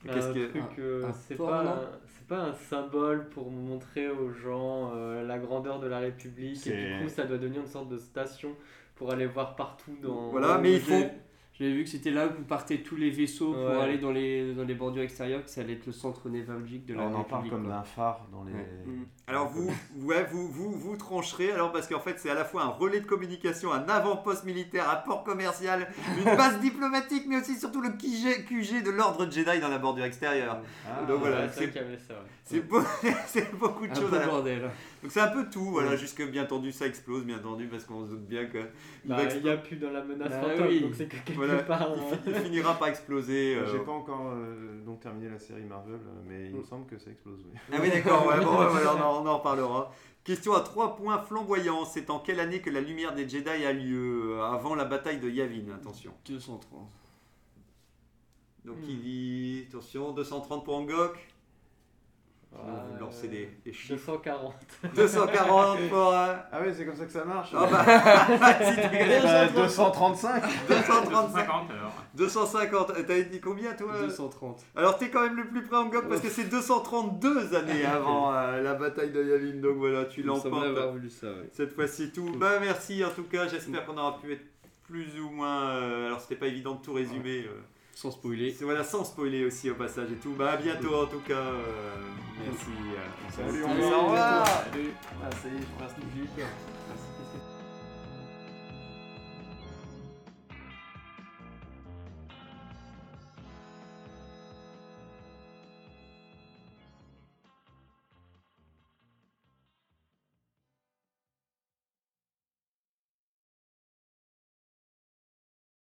Qu'est-ce que... euh, c'est pas, c'est pas un symbole pour montrer aux gens euh, la grandeur de la République et du coup ça doit devenir une sorte de station pour aller voir partout dans. Voilà, mais il J'ai- faut... J'avais vu que c'était là où partaient tous les vaisseaux pour Ouais. aller dans les, dans les bordures extérieures, que ça allait être le centre névralgique de la On en parle comme d'un phare dans les. Ouais. Mm. Alors vous, ouais, vous, vous, vous trancherez, alors parce qu'en fait c'est à la fois un relais de communication, un avant-poste militaire, un port commercial, une base diplomatique, mais aussi surtout le QG, QG de l'ordre Jedi dans la bordure extérieure. Ah, Donc voilà, c'est c'est- beau- c'est beaucoup de Un choses peu à la bordel. Donc c'est un peu tout, voilà, jusque bien entendu ça explose, bien entendu, parce qu'on se doute bien que. il Bah, n'y a plus dans la menace Bah fantôme, oui. donc c'est que quelque Voilà, part. il, hein. il finira par exploser. euh, J'ai pas encore euh, donc terminé la série Marvel, euh, mais il me semble que ça explose. Oui. Ah oui, d'accord, ouais, bon, ouais, voilà, on, en, on en reparlera. Question à 3 points flamboyants. C'est en quelle année que la lumière des Jedi a lieu Avant la bataille de Yavin, attention. 230. Donc Hmm. il dit, attention, 230 pour Angok. Vous lancez des, des chiffres. 240. 240 pour. euh, Ah oui, c'est comme ça que ça marche. Ah bah, si tu gagnes Bah, 235 235, 250 alors. 250. Euh, T'avais dit combien toi 230. Alors t'es quand même le plus près Angok parce que c'est 232 années avant euh, la bataille de Yavin. Donc voilà, tu l'emportes. avoir vu ça, ouais. Cette fois-ci tout. Bah merci en tout cas, j'espère qu'on aura pu être plus ou moins. euh, alors c'était pas évident de tout résumer. euh, Sans spoiler. voilà, sans spoiler aussi au passage et tout. Bah à bientôt en tout cas. euh, merci. euh, Salut, on on se va. Salut. Ah, ça y est, je passe